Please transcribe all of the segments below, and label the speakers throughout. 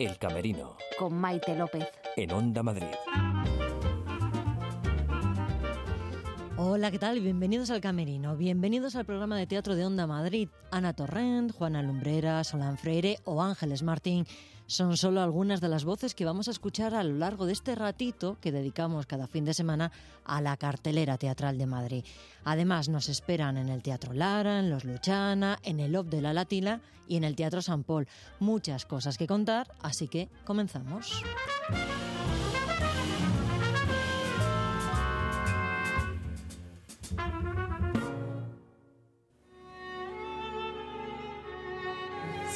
Speaker 1: El Camerino.
Speaker 2: Con Maite López.
Speaker 1: En Onda Madrid.
Speaker 3: Hola, ¿qué tal? Bienvenidos al Camerino. Bienvenidos al programa de teatro de Onda Madrid. Ana Torrent, Juana Lumbrera, Solán Freire o Ángeles Martín son solo algunas de las voces que vamos a escuchar a lo largo de este ratito que dedicamos cada fin de semana a la cartelera teatral de Madrid. Además, nos esperan en el Teatro Lara, en Los Luchana, en el OP de la Latina y en el Teatro San Paul. Muchas cosas que contar, así que comenzamos.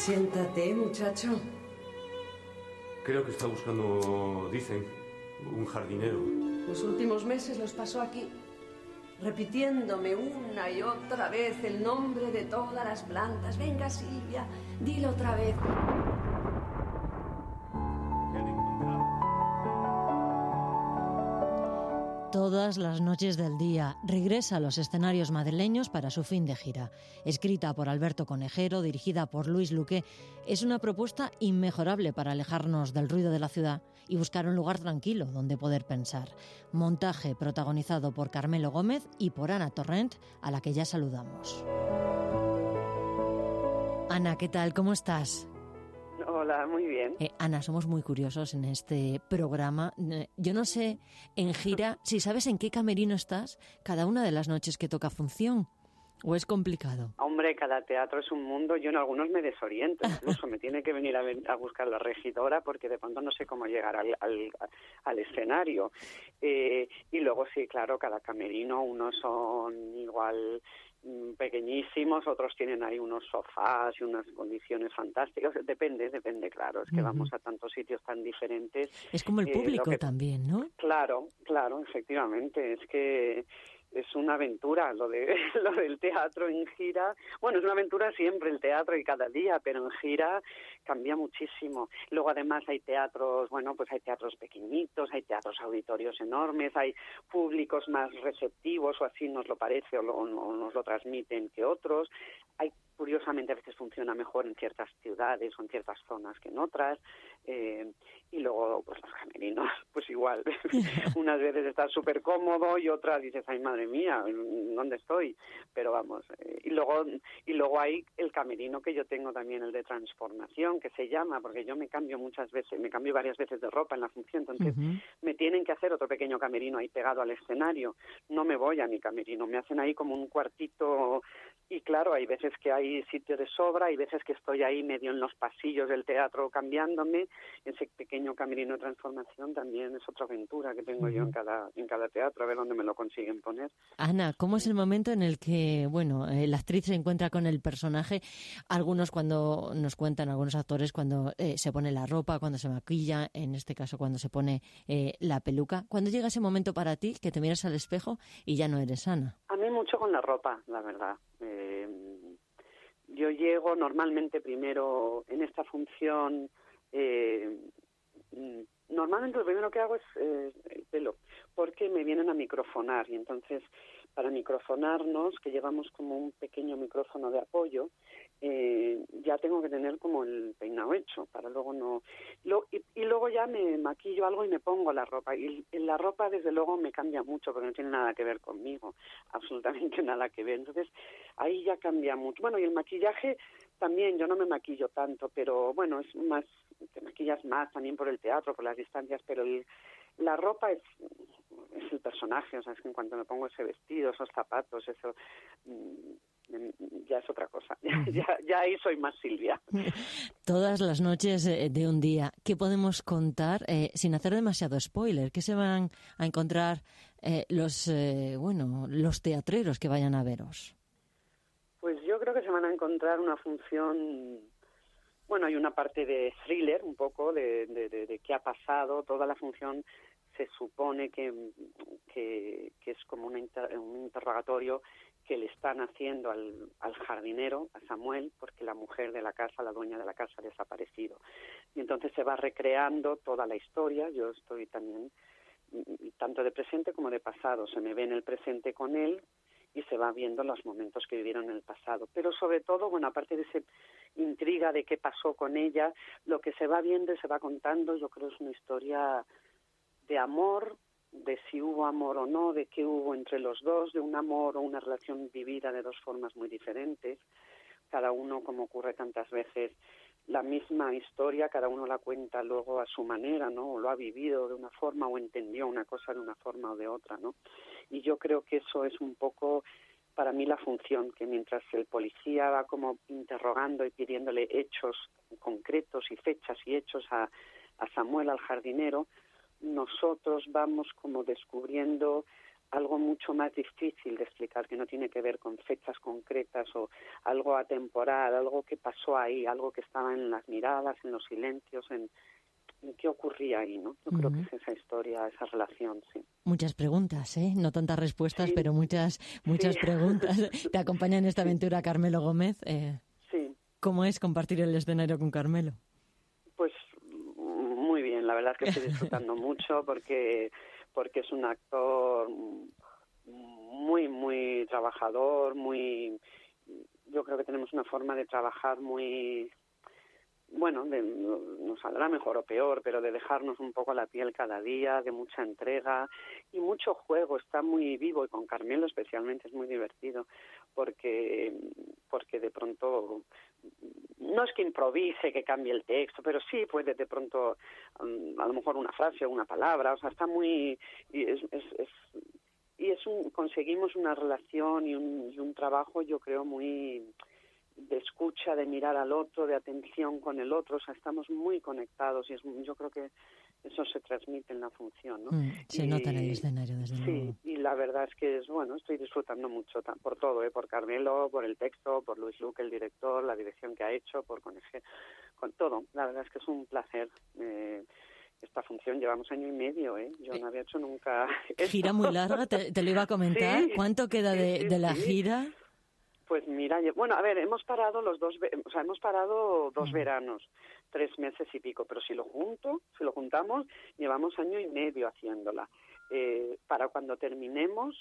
Speaker 4: Siéntate, muchacho.
Speaker 5: Creo que está buscando, dicen, un jardinero.
Speaker 4: Los últimos meses los pasó aquí, repitiéndome una y otra vez el nombre de todas las plantas. Venga, Silvia, dilo otra vez.
Speaker 3: Todas las noches del día regresa a los escenarios madrileños para su fin de gira. Escrita por Alberto Conejero, dirigida por Luis Luque, es una propuesta inmejorable para alejarnos del ruido de la ciudad y buscar un lugar tranquilo donde poder pensar. Montaje protagonizado por Carmelo Gómez y por Ana Torrent, a la que ya saludamos. Ana, ¿qué tal? ¿Cómo estás?
Speaker 6: Hola, muy bien.
Speaker 3: Eh, Ana, somos muy curiosos en este programa. Eh, Yo no sé, en gira, si sabes en qué camerino estás cada una de las noches que toca función. ¿O es complicado?
Speaker 6: Hombre, cada teatro es un mundo. Yo en algunos me desoriento. Incluso me tiene que venir a, ven- a buscar la regidora porque de pronto no sé cómo llegar al, al, al escenario. Eh, y luego sí, claro, cada camerino, unos son igual pequeñísimos, otros tienen ahí unos sofás y unas condiciones fantásticas. Depende, depende, claro. Es que vamos a tantos sitios tan diferentes.
Speaker 3: Es como el
Speaker 6: Eh,
Speaker 3: público
Speaker 6: que-
Speaker 3: también, ¿no?
Speaker 6: Claro, claro, efectivamente. Es que es una aventura lo de lo del teatro en gira. Bueno, es una aventura siempre el teatro y cada día, pero en gira cambia muchísimo. Luego además hay teatros, bueno, pues hay teatros pequeñitos, hay teatros auditorios enormes, hay públicos más receptivos o así nos lo parece o, lo- o nos lo transmiten que otros. Hay curiosamente a veces funciona mejor en ciertas ciudades o en ciertas zonas que en otras. Eh, y luego, pues los camerinos, pues igual. Unas veces estás súper cómodo y otras dices, ay, madre mía, ¿dónde estoy? Pero vamos. eh, y luego y luego hay el camerino que yo tengo también, el de transformación, que se llama, porque yo me cambio muchas veces, me cambio varias veces de ropa en la función, entonces me tienen que hacer otro pequeño camerino ahí pegado al escenario. No me voy a mi camerino, me hacen ahí como un cuartito y claro, hay veces que hay sitio de sobra, hay veces que estoy ahí medio en los pasillos del teatro cambiándome. Ese pequeño camerino de transformación también es otra aventura que tengo yo en cada, en cada teatro, a ver dónde me lo consiguen poner.
Speaker 3: Ana, ¿cómo es el momento en el que, bueno, eh, la actriz se encuentra con el personaje? Algunos cuando nos cuentan, algunos actores cuando eh, se pone la ropa, cuando se maquilla, en este caso cuando se pone eh, la peluca. ¿Cuándo llega ese momento para ti que te miras al espejo y ya no eres Ana?
Speaker 6: A mí mucho con la ropa, la verdad. Eh, yo llego normalmente primero en esta función. Eh, mm, normalmente lo primero que hago es eh, el pelo, porque me vienen a microfonar y entonces para microfonarnos, que llevamos como un pequeño micrófono de apoyo, eh, ya tengo que tener como el peinado hecho para luego no lo, y, y luego ya me maquillo algo y me pongo la ropa. Y, y la ropa desde luego me cambia mucho porque no tiene nada que ver conmigo absolutamente nada que ver. Entonces ahí ya cambia mucho. Bueno y el maquillaje también yo no me maquillo tanto pero bueno es más te maquillas más también por el teatro por las distancias pero el, la ropa es es el personaje. O sea es que en cuanto me pongo ese vestido esos zapatos eso mm, ya es otra cosa. ya, ya ahí soy más Silvia.
Speaker 3: Todas las noches eh, de un día. ¿Qué podemos contar eh, sin hacer demasiado spoiler? ¿Qué se van a encontrar eh, los, eh, bueno, los teatreros que vayan a veros?
Speaker 6: Pues yo creo que se van a encontrar una función. Bueno, hay una parte de thriller, un poco de, de, de, de qué ha pasado. Toda la función se supone que, que, que es como inter, un interrogatorio que le están haciendo al, al jardinero, a Samuel, porque la mujer de la casa, la dueña de la casa, ha desaparecido. Y entonces se va recreando toda la historia. Yo estoy también tanto de presente como de pasado. Se me ve en el presente con él y se va viendo los momentos que vivieron en el pasado. Pero sobre todo, bueno, aparte de esa intriga de qué pasó con ella, lo que se va viendo y se va contando, yo creo es una historia de amor, de si hubo amor o no, de qué hubo entre los dos, de un amor o una relación vivida de dos formas muy diferentes, cada uno, como ocurre tantas veces, la misma historia, cada uno la cuenta luego a su manera, ¿no? O lo ha vivido de una forma o entendió una cosa de una forma o de otra, ¿no? Y yo creo que eso es un poco para mí la función, que mientras el policía va como interrogando y pidiéndole hechos concretos y fechas y hechos a, a Samuel, al jardinero, nosotros vamos como descubriendo algo mucho más difícil de explicar, que no tiene que ver con fechas concretas o algo atemporal, algo que pasó ahí, algo que estaba en las miradas, en los silencios, en, qué ocurría ahí, ¿no? Yo creo que es esa historia, esa relación, sí.
Speaker 3: Muchas preguntas, ¿eh? No tantas respuestas, pero muchas, muchas preguntas. Te acompaña en esta aventura Carmelo Gómez. Eh,
Speaker 6: sí.
Speaker 3: ¿Cómo es compartir el escenario con Carmelo?
Speaker 6: Pues muy bien, la verdad es que estoy disfrutando mucho porque porque es un actor muy, muy trabajador, muy... Yo creo que tenemos una forma de trabajar muy... Bueno, de, nos saldrá mejor o peor, pero de dejarnos un poco la piel cada día, de mucha entrega y mucho juego. Está muy vivo y con Carmelo especialmente es muy divertido porque, porque de pronto no es que improvise, que cambie el texto, pero sí puede de pronto, um, a lo mejor una frase o una palabra, o sea, está muy... Y es, es, es y es un, conseguimos una relación y un, y un trabajo, yo creo, muy de escucha, de mirar al otro, de atención con el otro, o sea, estamos muy conectados y es, yo creo que eso se transmite en la función, ¿no?
Speaker 3: Mm, se nota en el escenario, desde
Speaker 6: luego. Sí, y la verdad es que es, bueno, estoy disfrutando mucho por todo, ¿eh? por Carmelo, por el texto, por Luis Luque, el director, la dirección que ha hecho, por con, con todo. La verdad es que es un placer. Eh, esta función llevamos año y medio, ¿eh? Yo no había hecho nunca.
Speaker 3: Gira muy larga, te, lo iba a comentar. ¿Cuánto queda de, de la gira?
Speaker 6: Pues mira, bueno, a ver, hemos parado los dos, o sea, hemos parado dos veranos, tres meses y pico, pero si lo junto, si lo juntamos, llevamos año y medio haciéndola. Eh, para cuando terminemos,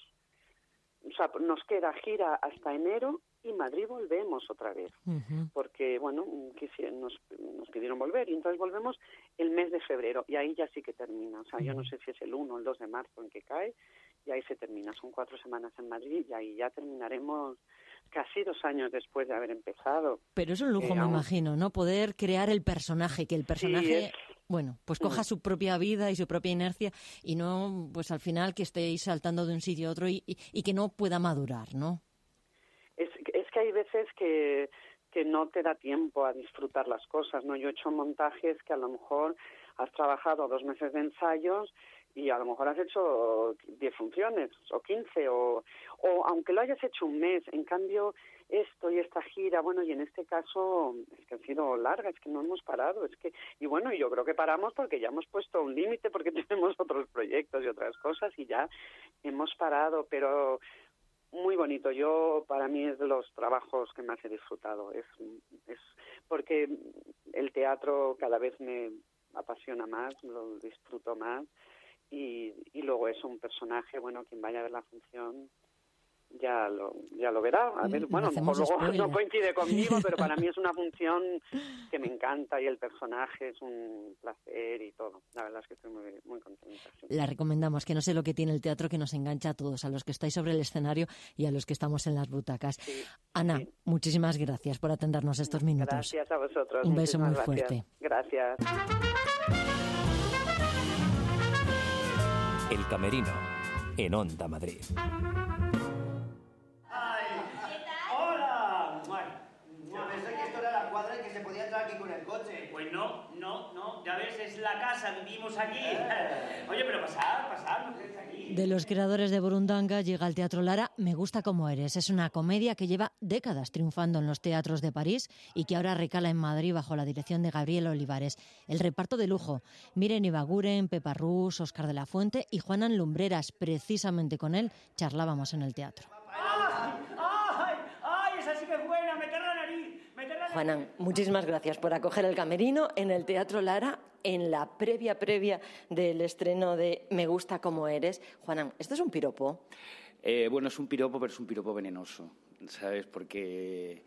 Speaker 6: o sea, nos queda gira hasta enero y Madrid volvemos otra vez, porque, bueno, nos, nos pidieron volver y entonces volvemos el mes de febrero y ahí ya sí que termina. O sea, yo no sé si es el 1 o el 2 de marzo en que cae y ahí se termina. Son cuatro semanas en Madrid y ahí ya terminaremos casi dos años después de haber empezado.
Speaker 3: Pero es un lujo, me imagino, ¿no? Poder crear el personaje, que el personaje, bueno, pues coja su propia vida y su propia inercia y no, pues al final que estéis saltando de un sitio a otro y, y, que no pueda madurar, ¿no?
Speaker 6: Es, es que hay veces que, que no te da tiempo a disfrutar las cosas, ¿no? Yo he hecho montajes que a lo mejor has trabajado dos meses de ensayos y a lo mejor has hecho 10 funciones o 15 o, o aunque lo hayas hecho un mes, en cambio esto y esta gira, bueno, y en este caso es que ha sido larga, es que no hemos parado, es que, y bueno, yo creo que paramos porque ya hemos puesto un límite, porque tenemos otros proyectos y otras cosas y ya hemos parado, pero muy bonito. Yo, para mí, es de los trabajos que más he disfrutado. Es, es porque el teatro cada vez me apasiona más, lo disfruto más y, y luego es un personaje, bueno, quien vaya a ver la función ya lo, ya lo verá. A ver, bueno, luego no coincide conmigo, pero para mí es una función que me encanta y el personaje es un placer y todo. La verdad es que estoy muy, muy contenta.
Speaker 3: La recomendamos, que no sé lo que tiene el teatro que nos engancha a todos, a los que estáis sobre el escenario y a los que estamos en las butacas. Ana, muchísimas gracias por atendernos estos minutos.
Speaker 6: Gracias a vosotros.
Speaker 3: Un beso muy fuerte.
Speaker 6: Gracias.
Speaker 1: El Camerino, en Onda Madrid.
Speaker 2: Ay, ¡Hola! Yo pensé que esto era la cuadra y que se podía entrar aquí con el coche.
Speaker 7: Pues no, es la casa, vivimos aquí. Eh. Oye, pero pasad, pasad, no aquí.
Speaker 3: De los creadores de Burundanga llega al Teatro Lara Me gusta como eres. Es una comedia que lleva décadas triunfando en los teatros de París y que ahora recala en Madrid bajo la dirección de Gabriel Olivares. El reparto de lujo. Miren Ibaguren, Pepa Rus, Oscar de la Fuente y Juanan Lumbreras. Precisamente con él charlábamos en el teatro. Juanan, muchísimas gracias por acoger el camerino en el Teatro Lara en la previa previa del estreno de Me gusta como eres. Juanan, ¿esto es un piropo?
Speaker 8: Eh, bueno, es un piropo, pero es un piropo venenoso, ¿sabes? Porque,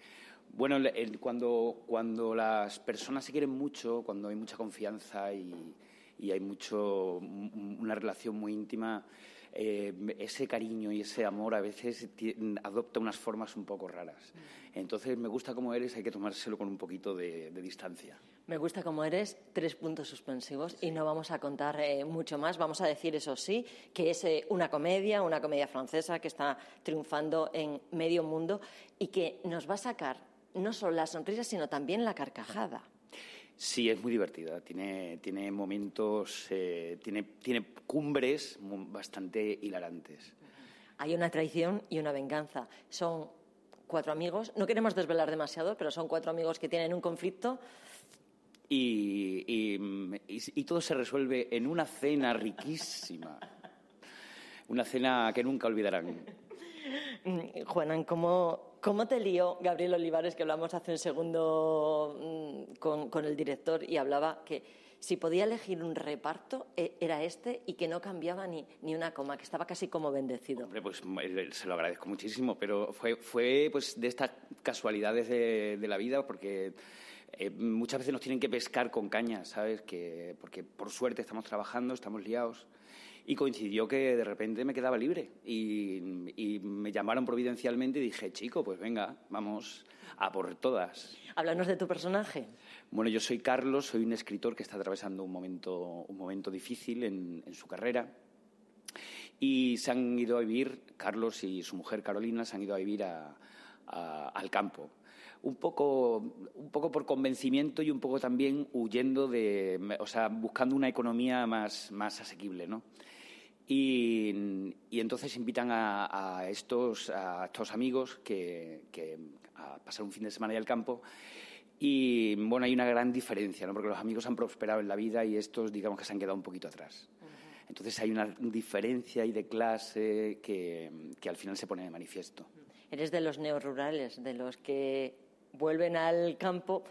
Speaker 8: bueno, cuando, cuando las personas se quieren mucho, cuando hay mucha confianza y, y hay mucho, un- una relación muy íntima, eh, ese cariño y ese amor a veces adopta unas formas un poco raras. Entonces, me gusta como eres, hay que tomárselo con un poquito de, de distancia.
Speaker 3: Me gusta como eres, tres puntos suspensivos y no vamos a contar eh, mucho más. Vamos a decir, eso sí, que es eh, una comedia, una comedia francesa que está triunfando en medio mundo y que nos va a sacar no solo la sonrisa, sino también la carcajada.
Speaker 8: Sí, es muy divertida. Tiene, tiene momentos, eh, tiene, tiene cumbres bastante hilarantes.
Speaker 3: Hay una traición y una venganza. Son cuatro amigos, no queremos desvelar demasiado, pero son cuatro amigos que tienen un conflicto.
Speaker 8: Y, y, y- y todo se resuelve en una cena riquísima. Una cena que nunca olvidarán.
Speaker 3: Mm, Juanan, ¿cómo, ¿cómo te lió Gabriel Olivares, que hablamos hace un segundo mm, con, con el director y hablaba que si podía elegir un reparto eh, era este y que no cambiaba ni, ni una coma, que estaba casi como bendecido?
Speaker 8: Hombre, pues eh, se lo agradezco muchísimo, pero fue, fue pues de estas casualidades de, de la vida, porque eh, muchas veces nos tienen que pescar con cañas, ¿sabes? Que, porque por suerte estamos trabajando, estamos liados. Y coincidió que de repente me quedaba libre y, y me llamaron providencialmente y dije, chico, pues venga, vamos a por todas.
Speaker 3: Háblanos de tu personaje.
Speaker 8: Bueno, yo soy Carlos, soy un escritor que está atravesando un momento, un momento difícil en, en su carrera y se han ido a vivir, Carlos y su mujer Carolina se han ido a vivir a- a- al campo. Un poco, un poco por convencimiento y un poco también huyendo de, o sea, buscando una economía más, más asequible, ¿no? Y, y entonces invitan a, a estos, a estos amigos que, que a pasar un fin de semana al campo. Y bueno, hay una gran diferencia, ¿no? porque los amigos han prosperado en la vida y estos, digamos que se han quedado un poquito atrás. Entonces hay una diferencia ahí de clase que, que al final se pone de manifiesto.
Speaker 3: Eres de los neorurales, de los que vuelven al campo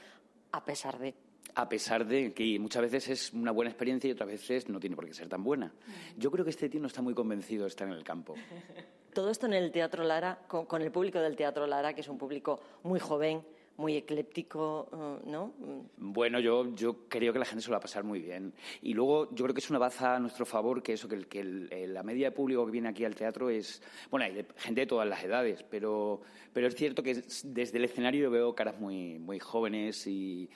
Speaker 3: a pesar de.
Speaker 8: A pesar de que muchas veces es una buena experiencia y otras veces no tiene por qué ser tan buena. Yo creo que este tío no está muy convencido de estar en el campo.
Speaker 3: Todo esto en el Teatro Lara, con, con el público del Teatro Lara, que es un público muy joven, muy ecléptico, eh, ¿no?
Speaker 8: Bueno, yo, yo creo que la gente se lo va a pasar muy bien. Y luego yo creo que es una baza a nuestro favor que eso, que, el- que el- la media de público que viene aquí al teatro es... Bueno, hay gente de todas las edades, pero, pero es cierto que es- desde el escenario veo caras muy, muy jóvenes y,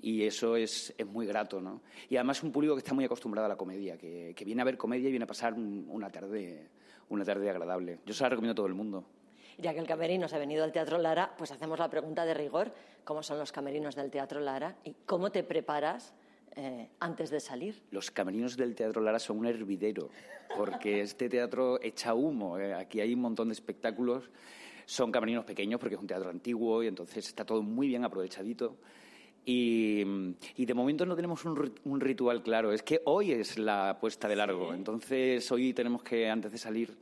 Speaker 8: y eso es, es muy grato, ¿no? Y además un público que está muy acostumbrado a la comedia, que, que viene a ver comedia y viene a pasar un- una tarde, una tarde agradable. Yo se la recomiendo a todo el mundo.
Speaker 3: Ya que el camerino se ha venido al Teatro Lara, pues hacemos la pregunta de rigor. ¿Cómo son los camerinos del Teatro Lara? ¿Y cómo te preparas eh, antes de salir?
Speaker 8: Los camerinos del Teatro Lara son un hervidero, porque este teatro echa humo. eh. Aquí hay un montón de espectáculos. Son camerinos pequeños porque es un teatro antiguo y entonces está todo muy bien aprovechadito. Y, y de momento no tenemos un ritual claro. Es que hoy es la puesta de largo. Entonces hoy tenemos que, antes de salir,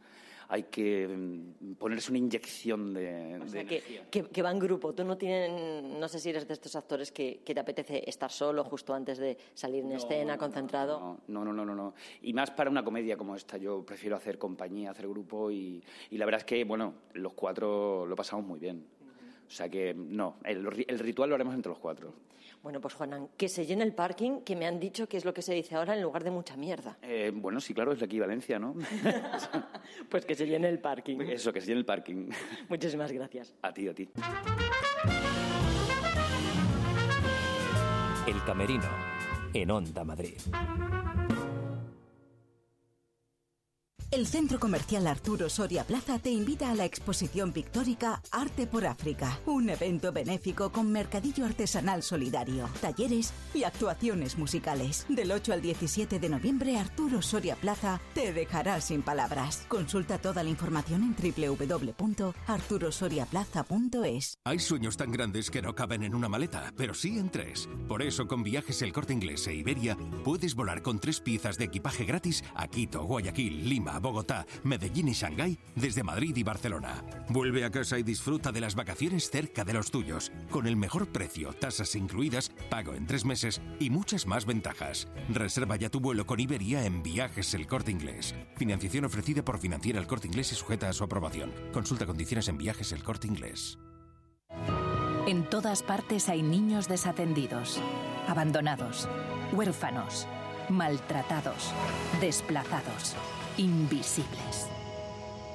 Speaker 8: hay que mm, ponerse una inyección de,
Speaker 3: O
Speaker 8: de
Speaker 3: sea, que,
Speaker 8: energía.
Speaker 3: que, que va en grupo. Tú no tienen, no sé si eres de estos actores que, que te apetece estar solo justo antes de salir en escena, concentrado.
Speaker 8: No, no, no, no, no. Y más para una comedia como esta. Yo prefiero hacer compañía, hacer grupo y, y la verdad es que, bueno, los cuatro lo pasamos muy bien. O sea que, no, el, el ritual lo haremos entre los cuatro.
Speaker 3: Bueno, pues Juanan, que se llene el parking, que me han dicho que es lo que se dice ahora en lugar de mucha mierda.
Speaker 8: Eh, bueno, sí, claro, es la equivalencia, ¿no?
Speaker 3: Pues que se llene el parking.
Speaker 8: Eso, que se llene el parking.
Speaker 3: Muchísimas gracias.
Speaker 8: A ti, a ti.
Speaker 1: El Camerino, en Onda Madrid.
Speaker 9: El Centro Comercial Arturo Soria Plaza te invita a la exposición pictórica Arte por África, un evento benéfico con mercadillo artesanal solidario, talleres y actuaciones musicales. Del 8 al 17 de noviembre, Arturo Soria Plaza te dejará sin palabras. Consulta toda la información en www.arturosoriaplaza.es.
Speaker 10: Hay sueños tan grandes que no caben en una maleta, pero sí en tres. Por eso, con viajes El Corte Inglés e Iberia, puedes volar con tres piezas de equipaje gratis a Quito, Guayaquil, Lima, Bogotá, Medellín y Shanghái desde Madrid y Barcelona. Vuelve a casa y disfruta de las vacaciones cerca de los tuyos, con el mejor precio, tasas incluidas, pago en tres meses y muchas más ventajas. Reserva ya tu vuelo con Iberia en Viajes El Corte Inglés. Financiación ofrecida por Financiera El Corte Inglés y sujeta a su aprobación. Consulta condiciones en Viajes El Corte Inglés.
Speaker 11: En todas partes hay niños desatendidos, abandonados, huérfanos, maltratados, desplazados, invisibles.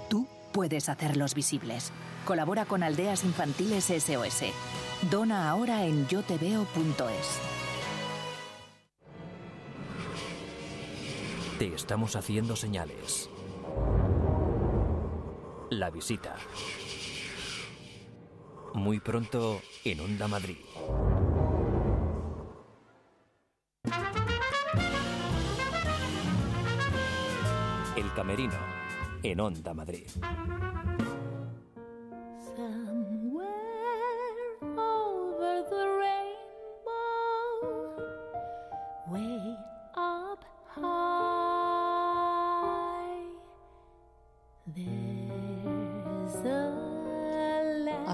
Speaker 11: Tú puedes hacerlos visibles. Colabora con Aldeas Infantiles SOS. Dona ahora en yoteveo.es.
Speaker 1: Te estamos haciendo señales. La visita. Muy pronto en Onda Madrid. En Onda Madrid.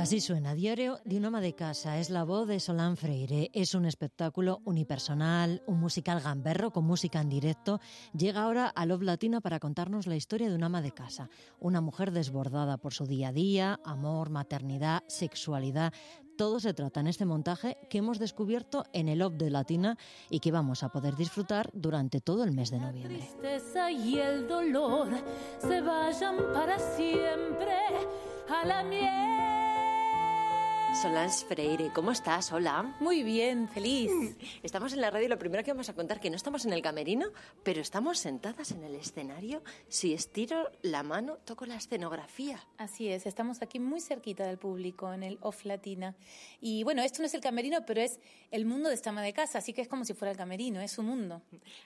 Speaker 3: Así suena Diario de un ama de casa. Es la voz de Solán Freire. Es un espectáculo unipersonal, un musical gamberro con música en directo. Llega ahora a Love Latina para contarnos la historia de un ama de casa. Una mujer desbordada por su día a día, amor, maternidad, sexualidad. Todo se trata en este montaje que hemos descubierto en el Love de Latina y que vamos a poder disfrutar durante todo el mes de noviembre.
Speaker 12: tristeza y el dolor se vayan para siempre a la miel.
Speaker 13: Solange Freire, ¿cómo estás? Hola.
Speaker 14: Muy bien, feliz.
Speaker 13: Estamos en la radio y lo primero que vamos a contar que no estamos en el camerino, pero estamos sentadas en el escenario. Si estiro la mano, toco la escenografía.
Speaker 14: Así es, estamos aquí muy cerquita del público, en el Off Latina. Y bueno, esto no es el camerino, pero es el mundo de esta ama de casa, así que es como si fuera el camerino, es su mundo.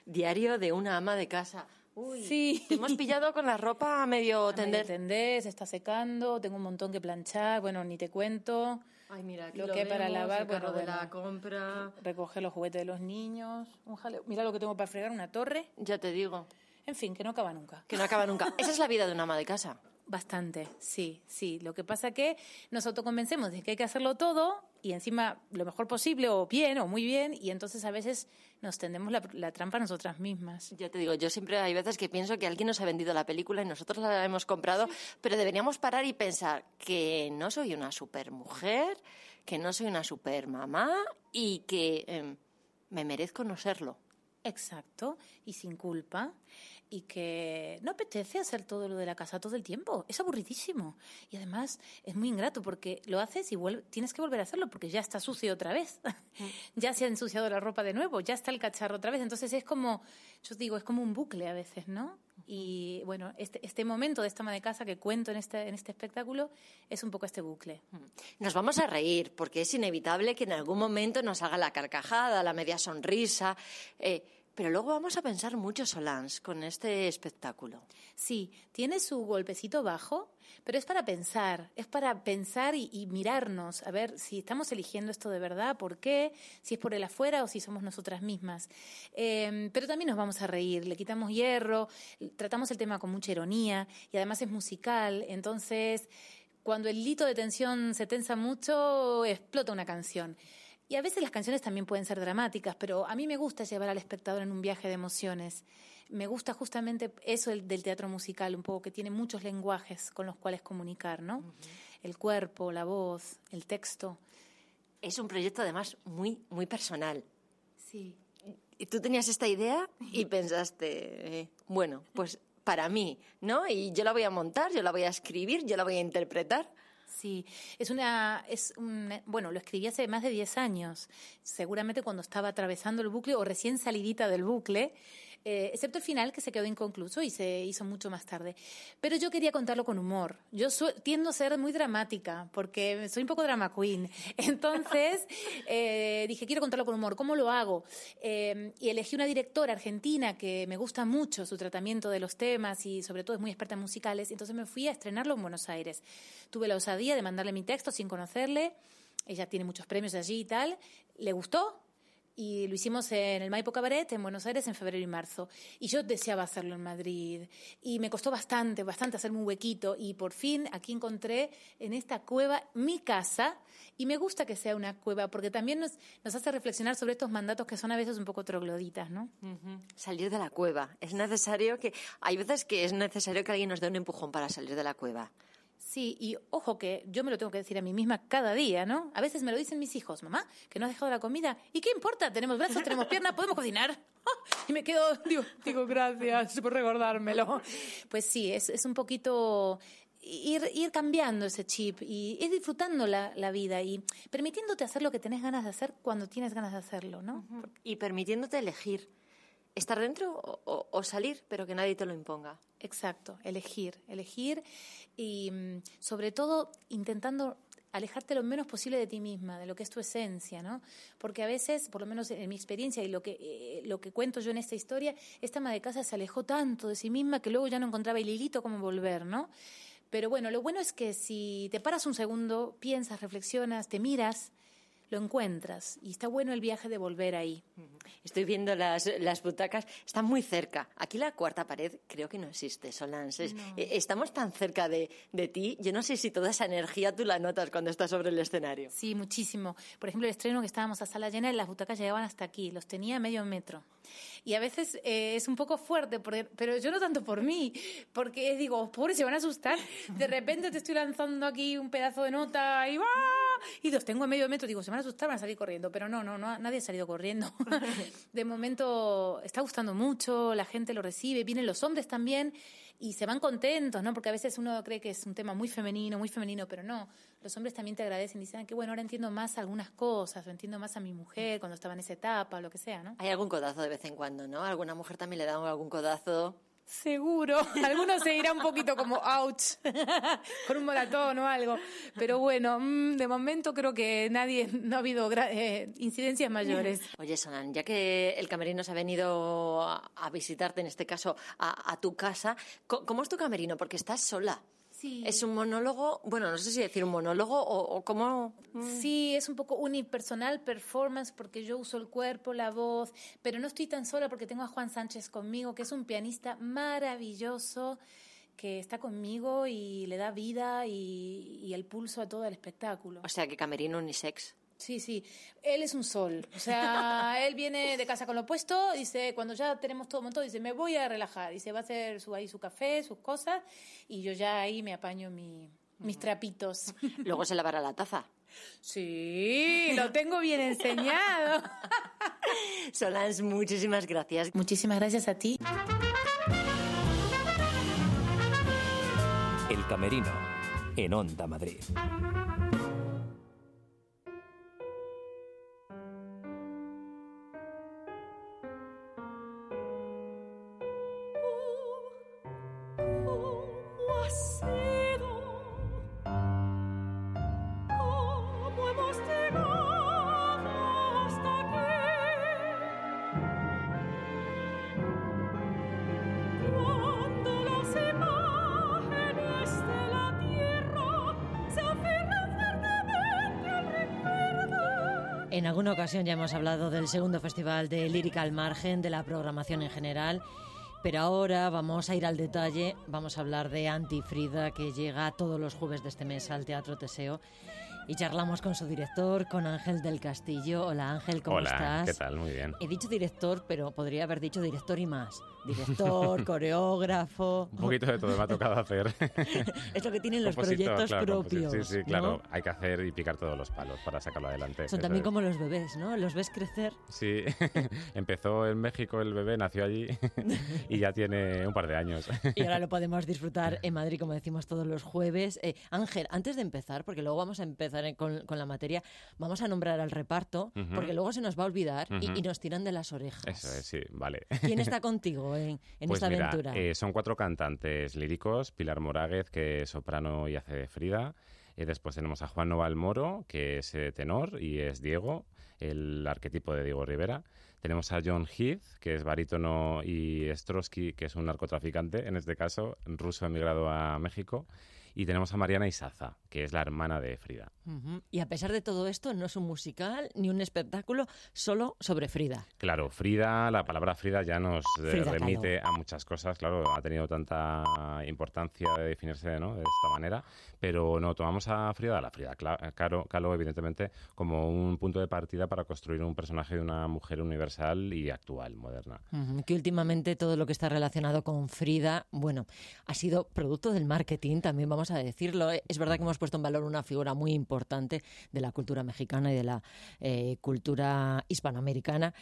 Speaker 13: Diario de una ama de casa. Uy,
Speaker 14: Sí.
Speaker 13: Te hemos pillado con la ropa a medio
Speaker 14: A medio
Speaker 13: tender.
Speaker 14: tender, se está secando, tengo un montón que planchar, bueno, ni te cuento.
Speaker 13: Ay, mira, aquí
Speaker 14: lo,
Speaker 13: lo
Speaker 14: que hay para lavar,
Speaker 13: el carro
Speaker 14: bueno,
Speaker 13: de la
Speaker 14: bueno,
Speaker 13: compra.
Speaker 14: recoger los juguetes de los niños, un jaleo. Mira lo que tengo para fregar, una torre.
Speaker 13: Ya te digo.
Speaker 14: En fin, que no acaba nunca.
Speaker 13: Que no acaba nunca. Esa es la vida de una ama de casa.
Speaker 14: Bastante, sí, sí. Lo que pasa que nos autoconvencemos de que hay que hacerlo todo y encima lo mejor posible o bien o muy bien y entonces a veces nos tendemos la, la trampa nosotras mismas.
Speaker 13: Ya te digo, yo siempre hay veces que pienso que alguien nos ha vendido la película y nosotros la hemos comprado, pero deberíamos parar y pensar que no soy una supermujer, que no soy una supermamá y que em, me merezco no serlo.
Speaker 14: Exacto, y sin culpa, y que no apetece hacer todo lo de la casa todo el tiempo. Es aburridísimo. Y además es muy ingrato porque lo haces y vuelve- tienes que volver a hacerlo porque ya está sucio otra vez. ya se ha ensuciado la ropa de nuevo, ya está el cacharro otra vez. Entonces es como, yo os digo, es como un bucle a veces, ¿no? Y bueno, este, este momento de esta ama de casa que cuento en este, en este espectáculo es un poco este bucle.
Speaker 13: Nos vamos a reír porque es inevitable que en algún momento nos haga la carcajada, la media sonrisa, eh, pero luego vamos a pensar mucho, Solange, con este espectáculo.
Speaker 14: Sí, tiene su golpecito bajo, pero es para pensar, es para pensar y, mirarnos, a ver si estamos eligiendo esto de verdad, por qué, si es por el afuera o si somos nosotras mismas. Eh, pero también nos vamos a reír, le quitamos hierro, tratamos el tema con mucha ironía y además es musical, entonces cuando el hito de tensión se tensa mucho, explota una canción. Y a veces las canciones también pueden ser dramáticas, pero a mí me gusta llevar al espectador en un viaje de emociones. Me gusta justamente eso del, teatro musical, un poco que tiene muchos lenguajes con los cuales comunicar, ¿no? El cuerpo, la voz, el texto.
Speaker 13: Es un proyecto además muy, muy personal.
Speaker 14: Sí.
Speaker 13: Y tú tenías esta idea y pensaste, eh, bueno, pues para mí, ¿no? Y yo la voy a montar, yo la voy a escribir, yo la voy a interpretar.
Speaker 14: Sí, es una, es un, bueno, lo escribí hace más de 10 años, seguramente cuando estaba atravesando el bucle o recién salidita del bucle, eh, excepto el final que se quedó inconcluso y se hizo mucho más tarde. Pero yo quería contarlo con humor. Yo tiendo a ser muy dramática porque soy un poco drama queen. Entonces eh, dije, quiero contarlo con humor. ¿Cómo lo hago? Eh, y elegí una directora argentina que me gusta mucho su tratamiento de los temas y sobre todo es muy experta en musicales. Entonces me fui a estrenarlo en Buenos Aires. Tuve la osadía de mandarle mi texto sin conocerle. Ella tiene muchos premios allí y tal. Le gustó y lo hicimos en el Maipo Cabaret en Buenos Aires en febrero y marzo. Y yo deseaba hacerlo en Madrid y me costó bastante, bastante hacerme un huequito y por fin aquí encontré en esta cueva mi casa y me gusta que sea una cueva porque también nos, nos hace reflexionar sobre estos mandatos que son a veces un poco trogloditas, ¿no?
Speaker 13: Salir de la cueva. Es necesario que... Hay veces que es necesario que alguien nos dé un empujón para salir de la cueva.
Speaker 14: Sí, y ojo que yo me lo tengo que decir a mí misma cada día, ¿no? A veces me lo dicen mis hijos, mamá, que no has dejado la comida. ¿Y qué importa? Tenemos brazos, tenemos piernas, podemos cocinar. Y me quedo, digo, gracias por recordármelo. Pues sí, es, es un poquito ir, ir cambiando ese chip y ir disfrutando la, la vida y permitiéndote hacer lo que tenés ganas de hacer cuando tienes ganas de hacerlo, ¿no?
Speaker 13: Y permitiéndote elegir estar dentro o, o- salir, pero que nadie te lo imponga.
Speaker 14: Exacto, elegir, elegir y mm, sobre todo intentando alejarte lo menos posible de ti misma, de lo que es tu esencia, ¿no? Porque a veces, por lo menos en mi experiencia y lo que, eh, lo que cuento yo en esta historia, esta ama de casa se alejó tanto de sí misma que luego ya no encontraba el hilito cómo volver, ¿no? Pero bueno, lo bueno es que si te paras un segundo, piensas, reflexionas, te miras, lo encuentras. Y está bueno el viaje de volver ahí.
Speaker 13: Estoy viendo las, las butacas, están muy cerca. Aquí la cuarta pared creo que no existe, Solange. Es- eh, Estamos tan cerca de, de ti, yo no sé si toda esa energía tú la notas cuando estás sobre el escenario.
Speaker 14: Sí, muchísimo. Por ejemplo, el estreno que estábamos a sala llena, las butacas llegaban hasta aquí, los tenía a medio metro. Y a veces eh, es un poco fuerte, porque- pero yo no tanto por mí, porque digo, pobres, se van a asustar. De repente te estoy lanzando aquí un pedazo de nota y ¡va! Y los tengo a medio metro, digo, se van a asustar, van a salir corriendo. Pero no, no, no nadie ha salido corriendo. De momento está gustando mucho, la gente lo recibe, vienen los hombres también y se van contentos, ¿no? Porque a veces uno cree que es un tema muy femenino, muy femenino, pero no. Los hombres también te agradecen y dicen "Ah, que bueno, ahora entiendo más algunas cosas, o entiendo más a mi mujer cuando estaba en esa etapa, o lo que sea, ¿no?
Speaker 13: Hay algún codazo de vez en cuando, ¿no? Alguna mujer también le da algún codazo.
Speaker 14: Seguro. Algunos se irá un poquito como ouch, con un maratón o algo. Pero bueno, mm, de momento creo que nadie, no ha habido eh, incidencias mayores.
Speaker 13: Oye, Sonan, ya que el camerino se ha venido a, visitarte, en este caso, a, a tu casa, ¿cómo es tu camerino? Porque estás sola.
Speaker 14: Sí.
Speaker 13: ¿Es un monólogo? Bueno, no sé si decir un monólogo o, o cómo...
Speaker 14: Sí, es un poco unipersonal performance porque yo uso el cuerpo, la voz, pero no estoy tan sola porque tengo a Juan Sánchez conmigo, que es un pianista maravilloso que está conmigo y le da vida y, y el pulso a todo el espectáculo.
Speaker 13: O sea, que camerino unisex.
Speaker 14: Sí, sí. Él es un sol. O sea, él viene de casa con lo puesto, dice, cuando ya tenemos todo montado, dice, me voy a relajar. Dice, va a hacer su, ahí su café, sus cosas, y yo ya ahí me apaño mi, mis trapitos.
Speaker 13: Luego se lavará la taza.
Speaker 14: Sí, lo tengo bien enseñado.
Speaker 13: Solange, muchísimas gracias.
Speaker 14: Muchísimas gracias a ti.
Speaker 1: El Camerino, en Onda Madrid.
Speaker 3: Alguna ocasión ya hemos hablado del segundo festival de lírica al margen, de la programación en general, pero ahora vamos a ir al detalle, vamos a hablar de Antifrida, que llega todos los jueves de este mes al Teatro Teseo. Y charlamos con su director, con Ángel del Castillo. Hola Ángel, ¿cómo
Speaker 15: Hola,
Speaker 3: estás?
Speaker 15: ¿qué tal? Muy bien.
Speaker 3: He dicho director, pero podría haber dicho director y más. Director, coreógrafo.
Speaker 15: Un poquito de todo me ha tocado hacer.
Speaker 3: Es lo que tienen los proyectos
Speaker 15: claro,
Speaker 3: propios.
Speaker 15: Sí, sí,
Speaker 3: ¿no?
Speaker 15: claro. Hay que hacer y picar todos los palos para sacarlo adelante.
Speaker 3: Son también
Speaker 15: es.
Speaker 3: como los bebés, ¿no? Los ves crecer.
Speaker 15: Sí, empezó en México el bebé, nació allí y ya tiene un par de años.
Speaker 3: Y ahora lo podemos disfrutar en Madrid, como decimos todos los jueves. Eh, Ángel, antes de empezar, porque luego vamos a empezar con, con la materia, vamos a nombrar al reparto, porque luego se nos va a olvidar y- y, nos tiran de las orejas.
Speaker 15: Eso es, sí, vale.
Speaker 3: ¿Quién está contigo en, en
Speaker 15: pues
Speaker 3: esta
Speaker 15: mira,
Speaker 3: aventura?
Speaker 15: eh, son cuatro cantantes líricos, Pilar Moráguez, que es soprano y hace de Frida. Eh, después tenemos a Juan Noval Moro, que es eh, tenor y es Diego, el arquetipo de Diego Rivera. Tenemos a John Heath, que es barítono, y Strosky, que es un narcotraficante, en este caso, ruso emigrado a México. Y tenemos a Mariana Isaza, que es la hermana de Frida.
Speaker 3: Y a pesar de todo esto, no es un musical ni un espectáculo solo sobre Frida.
Speaker 15: Claro, Frida, la palabra Frida ya nos eh,
Speaker 3: Kahlo.
Speaker 15: remite a muchas cosas, claro, ha tenido tanta importancia de definirse ¿no? de esta manera, pero no, tomamos a Frida, a la Frida Cla- Kahlo, Kahlo, evidentemente, como un punto de partida para construir un personaje de una mujer universal y actual, moderna.
Speaker 3: Que últimamente todo lo que está relacionado con Frida, bueno, ha sido producto del marketing, también vamos a decirlo. Eh, Es verdad que hemos puesto en valor una figura muy importante de la cultura mexicana y de la eh, cultura hispanoamericana.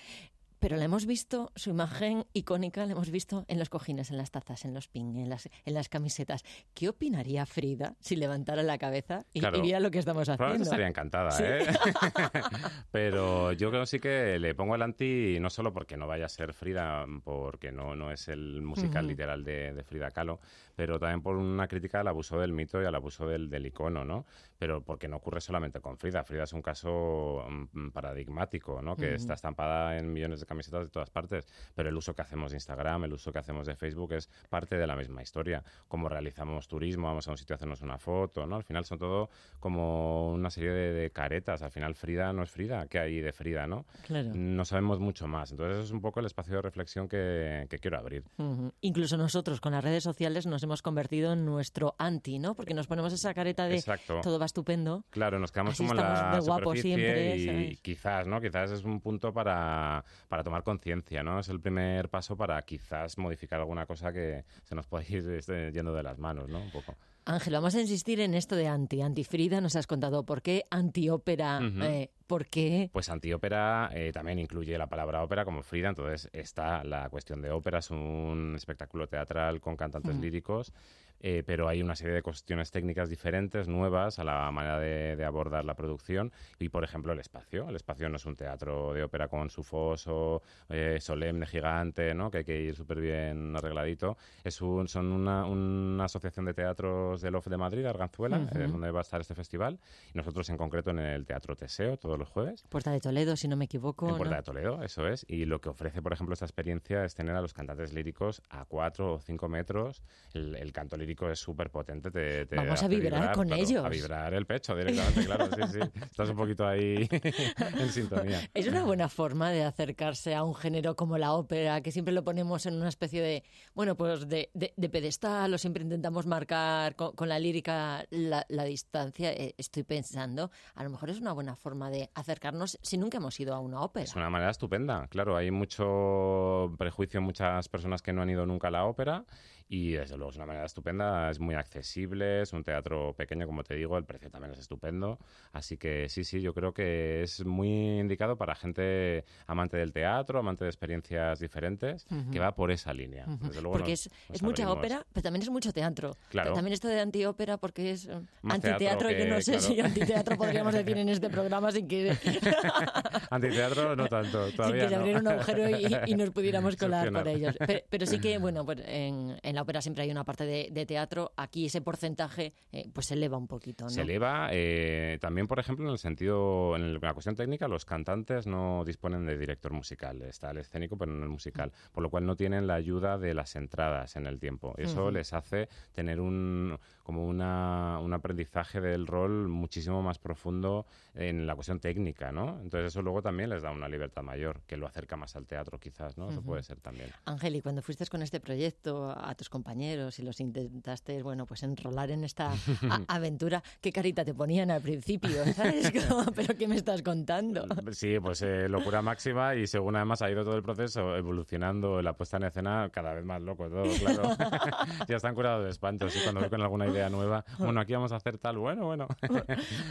Speaker 3: Pero la hemos visto, su imagen icónica la hemos visto en los cojines, en las tazas, en los pin, en las, en las camisetas. ¿Qué opinaría Frida si levantara la cabeza y,
Speaker 15: Claro.
Speaker 3: y viera lo que estamos haciendo?
Speaker 15: estaría encantada,
Speaker 3: Sí.
Speaker 15: ¿eh? Pero yo creo sí que le pongo el anti, no solo porque no vaya a ser Frida, porque no, no es el musical literal de, de Frida Kahlo, pero también por una crítica al abuso del mito y al abuso del, del icono, ¿no? Pero porque no ocurre solamente con Frida. Frida es un caso mm, paradigmático, ¿no? Que
Speaker 16: Ujú.
Speaker 15: está estampada en millones de camisetas de todas partes, pero el uso que hacemos de Instagram, el uso que hacemos de Facebook es parte de la misma historia. Cómo realizamos turismo, vamos a un sitio a hacernos una foto, ¿no? Al final son todo como una serie de, de caretas. Al final Frida no es Frida. ¿Qué hay de Frida, no?
Speaker 3: Claro.
Speaker 15: No sabemos mucho más. Entonces eso es un poco el espacio de reflexión que, que quiero abrir.
Speaker 3: Ujú. Incluso nosotros con las redes sociales nos hemos convertido en nuestro anti, ¿no? Porque nos ponemos esa careta de
Speaker 15: Exacto.
Speaker 3: todo va estupendo.
Speaker 15: Claro, nos quedamos
Speaker 3: Así
Speaker 15: como en la superficie
Speaker 3: siempre,
Speaker 15: y
Speaker 3: ¿sabes?
Speaker 15: quizás, ¿no? Quizás es un punto para, para tomar conciencia, ¿no? Es el primer paso para quizás modificar alguna cosa que se nos puede ir este, yendo de las manos, ¿no? Un poco.
Speaker 3: Ángel, vamos a insistir en esto de anti. Anti-Frida, nos has contado por qué, anti-ópera,
Speaker 15: Ujú.
Speaker 3: eh, por qué.
Speaker 15: Pues antiópera eh, también incluye la palabra ópera como Frida, entonces está la cuestión de ópera, es un espectáculo teatral con cantantes líricos, eh, pero hay una serie de cuestiones técnicas diferentes, nuevas a la manera de, de abordar la producción y, por ejemplo, el espacio. El espacio no es un teatro de ópera con su foso eh, solemne, gigante, ¿no? que hay que ir súper bien arregladito. Es un, son una, una asociación de teatros del OF de Madrid, Arganzuela,
Speaker 3: Ujú.
Speaker 15: eh, donde va a estar este festival, y nosotros en concreto en el Teatro Teseo todos los jueves.
Speaker 3: Puerta de Toledo, si no me equivoco.
Speaker 15: En Puerta
Speaker 3: ¿no?
Speaker 15: de Toledo, eso es. Y lo que ofrece, por ejemplo, esta experiencia es tener a los cantantes líricos a cuatro o cinco metros. El, el canto lírico es súper potente. Te, te
Speaker 3: Vamos a
Speaker 15: hace
Speaker 3: vibrar con
Speaker 15: claro,
Speaker 3: ellos.
Speaker 15: A vibrar el pecho directamente, claro. Sí, sí. Estás un poquito ahí en sintonía.
Speaker 3: Es una buena forma de acercarse a un género como la ópera, que siempre lo ponemos en una especie de, bueno, pues de, de- de pedestal o siempre intentamos marcar con, con la lírica la, la distancia. Eh, estoy pensando, a lo mejor es una buena forma de acercarnos si nunca hemos ido a una ópera.
Speaker 15: Es una manera estupenda, claro. Hay mucho prejuicio en muchas personas que no han ido nunca a la ópera y desde luego es una manera estupenda, es muy accesible, es un teatro pequeño, como te digo, el precio también es estupendo. Así que sí, sí, yo creo que es muy indicado para gente amante del teatro, amante de experiencias diferentes,
Speaker 3: Ujú.
Speaker 15: que va por esa línea.
Speaker 3: Ujú.
Speaker 15: Desde luego
Speaker 3: porque
Speaker 15: nos-
Speaker 3: es,
Speaker 15: nos
Speaker 3: es mucha ópera, pero también es mucho teatro.
Speaker 15: Claro.
Speaker 3: Pero también esto de antiópera, porque es eh,
Speaker 15: Más
Speaker 3: antiteatro,
Speaker 15: teatro
Speaker 3: yo no
Speaker 15: que-
Speaker 3: sé si
Speaker 15: claro.
Speaker 3: antiteatro podríamos decir en este programa sin que,
Speaker 15: Antiteatro no tanto,
Speaker 3: sin
Speaker 15: todavía
Speaker 3: que se
Speaker 15: no.
Speaker 3: abriera un agujero y, y nos pudiéramos colar por ellos. Pero, pero sí que, bueno, pues en, en la ópera siempre hay una parte de, de teatro. Aquí ese porcentaje eh, pues se eleva un poquito, ¿no?
Speaker 15: Se eleva eh, también, por ejemplo, en el sentido, en la cuestión técnica, los cantantes no disponen de director musical. Está el escénico, pero no el musical. Por lo cual no tienen la ayuda de las entradas en el tiempo. Eso
Speaker 16: Ujú.
Speaker 15: les hace tener un como una, un aprendizaje del rol muchísimo más profundo en la cuestión técnica, ¿no? Entonces eso luego también les da una libertad mayor, que lo acerca más al teatro quizás, ¿no? Eso
Speaker 3: Ujú.
Speaker 15: puede ser también.
Speaker 3: Ángel, y cuando fuiste con este proyecto a tus compañeros y los intentaste, bueno, pues enrolar en esta aventura, ¿qué carita te ponían al principio? ¿Sabes? Como, ¿Pero qué me estás contando?
Speaker 15: Sí, pues eh, locura máxima y según además ha ido todo el proceso evolucionando la puesta en escena, cada vez más loco todo, claro. ya están curados de espantos y cuando voy con alguna idea nueva, bueno, aquí vamos a hacer tal, bueno, bueno.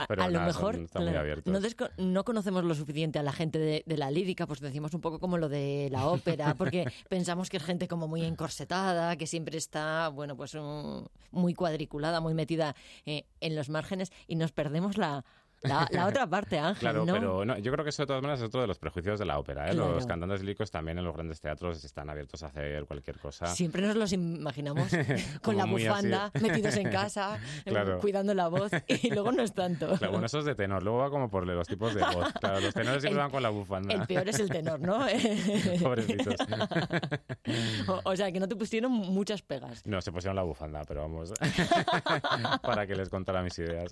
Speaker 15: Pero
Speaker 3: a lo
Speaker 15: nada,
Speaker 3: mejor
Speaker 15: son- están muy abiertos.
Speaker 3: no, desco- no conocemos lo suficiente a la gente de, de la lírica, pues decimos un poco como lo de la ópera, porque pensamos que es gente como muy encorsetada, que siempre está, bueno, pues mm, muy cuadriculada, muy metida eh, en los márgenes y nos perdemos la La, la otra parte, Ángel,
Speaker 15: Claro,
Speaker 3: ¿no?
Speaker 15: pero no, yo creo que eso de todas maneras es otro de los prejuicios de la ópera. ¿eh?
Speaker 3: Claro.
Speaker 15: Los cantantes líricos también en los grandes teatros están abiertos a hacer cualquier cosa.
Speaker 3: Siempre nos los imaginamos con la
Speaker 15: así.
Speaker 3: bufanda, metidos en casa, eh,
Speaker 15: Claro.
Speaker 3: cuidando la voz, y luego no es tanto.
Speaker 15: Claro, bueno, eso es de tenor. Luego va como por los tipos de voz. Claro, los tenores siempre
Speaker 3: El-
Speaker 15: van con la bufanda.
Speaker 3: El peor es el tenor, ¿no?
Speaker 15: Pobrecitos.
Speaker 3: o, o sea, que no te pusieron muchas pegas.
Speaker 15: No, se pusieron la bufanda, pero vamos. para que les contara mis ideas.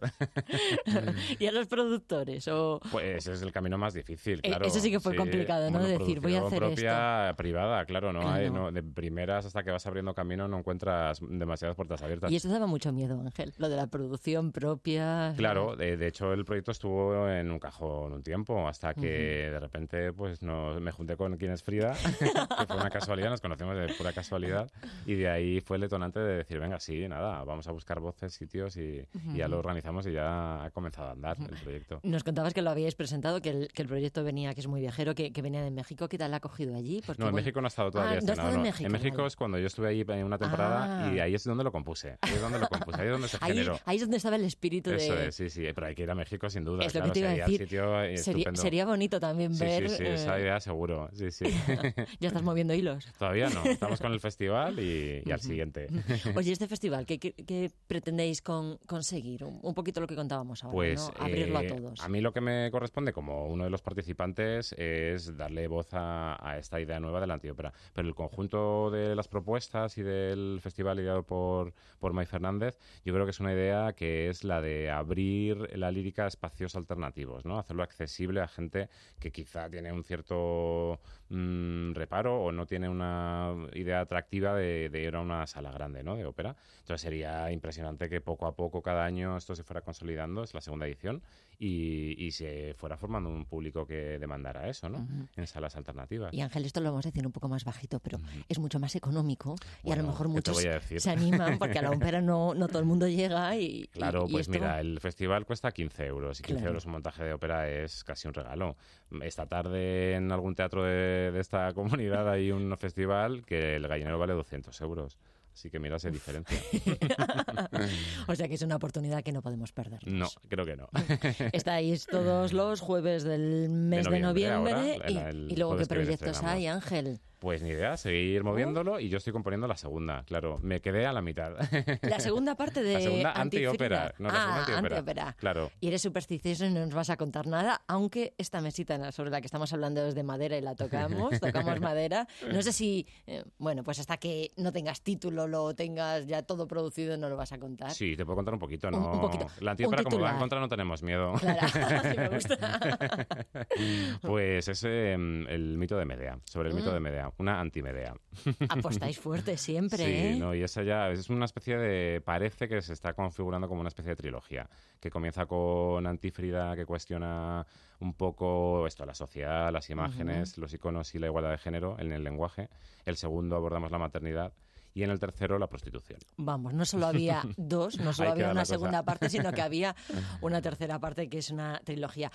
Speaker 3: ¿Y a los productores? O...
Speaker 15: Pues es el camino más difícil,
Speaker 3: Eh,
Speaker 15: claro.
Speaker 3: eso sí que fue complicado, ¿no? Decir, voy a hacer
Speaker 15: propia privada, claro, no hay, no, de primeras hasta que vas abriendo camino no encuentras demasiadas puertas abiertas.
Speaker 3: Y eso daba mucho miedo, Ángel, lo de la producción propia.
Speaker 15: Claro, de, de hecho el proyecto estuvo en un cajón un tiempo, hasta que de repente pues no, me junté con quien es Frida, que fue una casualidad, nos conocemos de pura casualidad, y de ahí fue el detonante de decir, venga, sí, nada, vamos a buscar voces, sitios, y, y ya lo organizamos y ya ha comenzado a andar el proyecto.
Speaker 3: Nos contabas que lo habíais presentado, que el, que el proyecto venía, que es muy viajero, que, que venía de México. ¿Qué tal ha cogido allí? Porque,
Speaker 15: No, en
Speaker 3: bueno-
Speaker 15: México no ha estado
Speaker 3: Ah,
Speaker 15: todavía
Speaker 3: no ha estado en
Speaker 15: no.
Speaker 3: México.
Speaker 15: México
Speaker 3: vale.
Speaker 15: es cuando yo estuve ahí en una temporada
Speaker 3: Ah.
Speaker 15: y ahí es donde lo compuse. Ahí es donde lo compuse, ahí es donde se
Speaker 3: Ahí,
Speaker 15: generó.
Speaker 3: ahí es donde estaba el espíritu
Speaker 15: Eso
Speaker 3: de...
Speaker 15: es, sí, sí, pero hay que ir a México sin duda.
Speaker 3: Es lo
Speaker 15: claro,
Speaker 3: que te iba a
Speaker 15: sería el
Speaker 3: decir.
Speaker 15: sitio
Speaker 3: Sería, sería bonito también
Speaker 15: Sí,
Speaker 3: ver...
Speaker 15: sí, sí, esa
Speaker 3: eh,
Speaker 15: idea seguro, sí, sí.
Speaker 3: ya estás moviendo hilos.
Speaker 15: Todavía no, estamos con el festival y, y al siguiente.
Speaker 3: Oye, este festival, ¿qué, qué- qué pretendéis con, conseguir? Un, un poquito lo que contábamos ahora,
Speaker 15: Pues
Speaker 3: ¿no? Abrirlo
Speaker 15: eh,
Speaker 3: a todos.
Speaker 15: a mí lo que me corresponde como uno de los participantes es darle voz a, a esta idea nueva de la antiópera. Pero el conjunto de las propuestas y del festival ideado por, por May Fernández, yo creo que es una idea que es la de abrir la lírica a espacios alternativos, ¿no? Hacerlo accesible a gente que quizá tiene un cierto mm, reparo o no tiene una idea atractiva de, de ir a una sala grande, ¿no? De ópera. Entonces sería impresionante que poco a poco, cada año, esto se fuera consolidando, es la segunda edición, y, y se fuera formando un público que demandara eso, ¿no? En salas alternativas.
Speaker 3: Y Ángel, esto lo vamos a decir un poco más bajito, pero es mucho más económico y a lo mejor
Speaker 15: ¿qué te
Speaker 3: muchos se animan porque a la ópera no, no todo el mundo llega y...
Speaker 15: Claro,
Speaker 3: y- y
Speaker 15: pues
Speaker 3: esto-
Speaker 15: mira, el festival cuesta 15 euros y 15
Speaker 3: Claro.
Speaker 15: euros un montaje de ópera es casi un regalo. Esta tarde en algún teatro de, de esta comunidad hay un festival que el gallinero vale 200 euros. Así que mira, se diferencia.
Speaker 3: o sea que es una oportunidad que no podemos perder.
Speaker 15: no, creo que no.
Speaker 3: Estáis todos los jueves del mes de
Speaker 15: noviembre
Speaker 3: noviembre,
Speaker 15: ahora,
Speaker 3: y,
Speaker 15: el- el
Speaker 3: y luego qué proyectos hay, Ángel.
Speaker 15: Pues ni idea, seguir moviéndolo y yo estoy componiendo la segunda, claro. Me quedé a la mitad.
Speaker 3: La segunda parte de
Speaker 15: La segunda antiópera. No,
Speaker 3: ah,
Speaker 15: antiópera. Claro.
Speaker 3: Y eres supersticioso y no nos vas a contar nada, aunque esta mesita sobre la que estamos hablando es de madera y la tocamos, tocamos madera. No sé si, eh, bueno, pues hasta que no tengas título, lo tengas ya todo producido, no lo vas a contar.
Speaker 15: Sí, te puedo contar un poquito, ¿no?
Speaker 3: un poquito.
Speaker 15: La antiópera, como va en contra, no tenemos miedo.
Speaker 3: Claro, sí me gusta.
Speaker 15: pues es eh, el mito de Medea, sobre el mito
Speaker 3: Mm.
Speaker 15: de Medea, una antimedea.
Speaker 3: Apostáis fuerte siempre,
Speaker 15: Sí,
Speaker 3: ¿eh?
Speaker 15: no, y esa ya es una especie de. Parece que se está configurando como una especie de trilogía, que comienza con Antifrida, que cuestiona un poco esto, la sociedad, las imágenes, los iconos y la igualdad de género en el lenguaje. El segundo abordamos la maternidad. Y en el tercero, la prostitución.
Speaker 3: Vamos, no solo había dos, no solo había una
Speaker 15: cosa.
Speaker 3: segunda parte, sino que había una tercera parte que es una trilogía.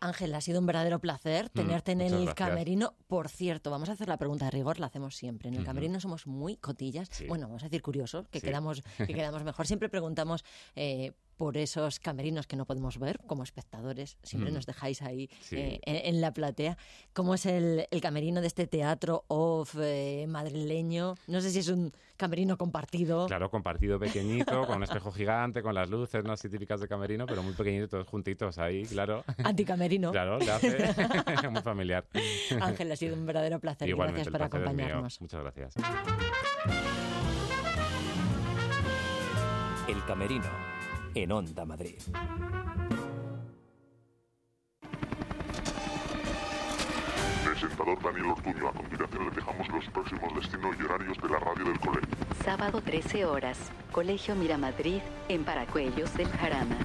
Speaker 3: Ángel, ha sido un verdadero placer tenerte en
Speaker 15: Mm,
Speaker 3: el
Speaker 15: gracias.
Speaker 3: camerino. Por cierto, vamos a hacer la pregunta de rigor, la hacemos siempre. En el camerino somos muy cotillas.
Speaker 15: Sí.
Speaker 3: Bueno, vamos a decir curiosos, que,
Speaker 15: Sí.
Speaker 3: quedamos, que quedamos mejor. Siempre preguntamos eh, por esos camerinos que no podemos ver como espectadores. Siempre
Speaker 15: Mm.
Speaker 3: nos dejáis ahí
Speaker 15: Sí.
Speaker 3: eh, en, en la platea. ¿Cómo es el, el camerino de este teatro off eh, madrileño? No sé si es un camerino compartido.
Speaker 15: Claro, compartido pequeñito, con un espejo gigante, con las luces, no así típicas de camerino, pero muy pequeñitos, todos juntitos ahí, claro.
Speaker 3: Anticamerino.
Speaker 15: Claro, le hace muy familiar.
Speaker 3: Ángel, ha sido un verdadero placer.
Speaker 15: Igualmente,
Speaker 3: Gracias por
Speaker 15: placer
Speaker 3: acompañarnos.
Speaker 15: Muchas gracias.
Speaker 1: El Camerino, en Onda Madrid.
Speaker 16: Presentador Daniel Ortuño. A continuación les dejamos los próximos destinos y horarios de la radio del colegio.
Speaker 17: Sábado 13 horas, Colegio Miramadrid, en Paracuellos del Jarama.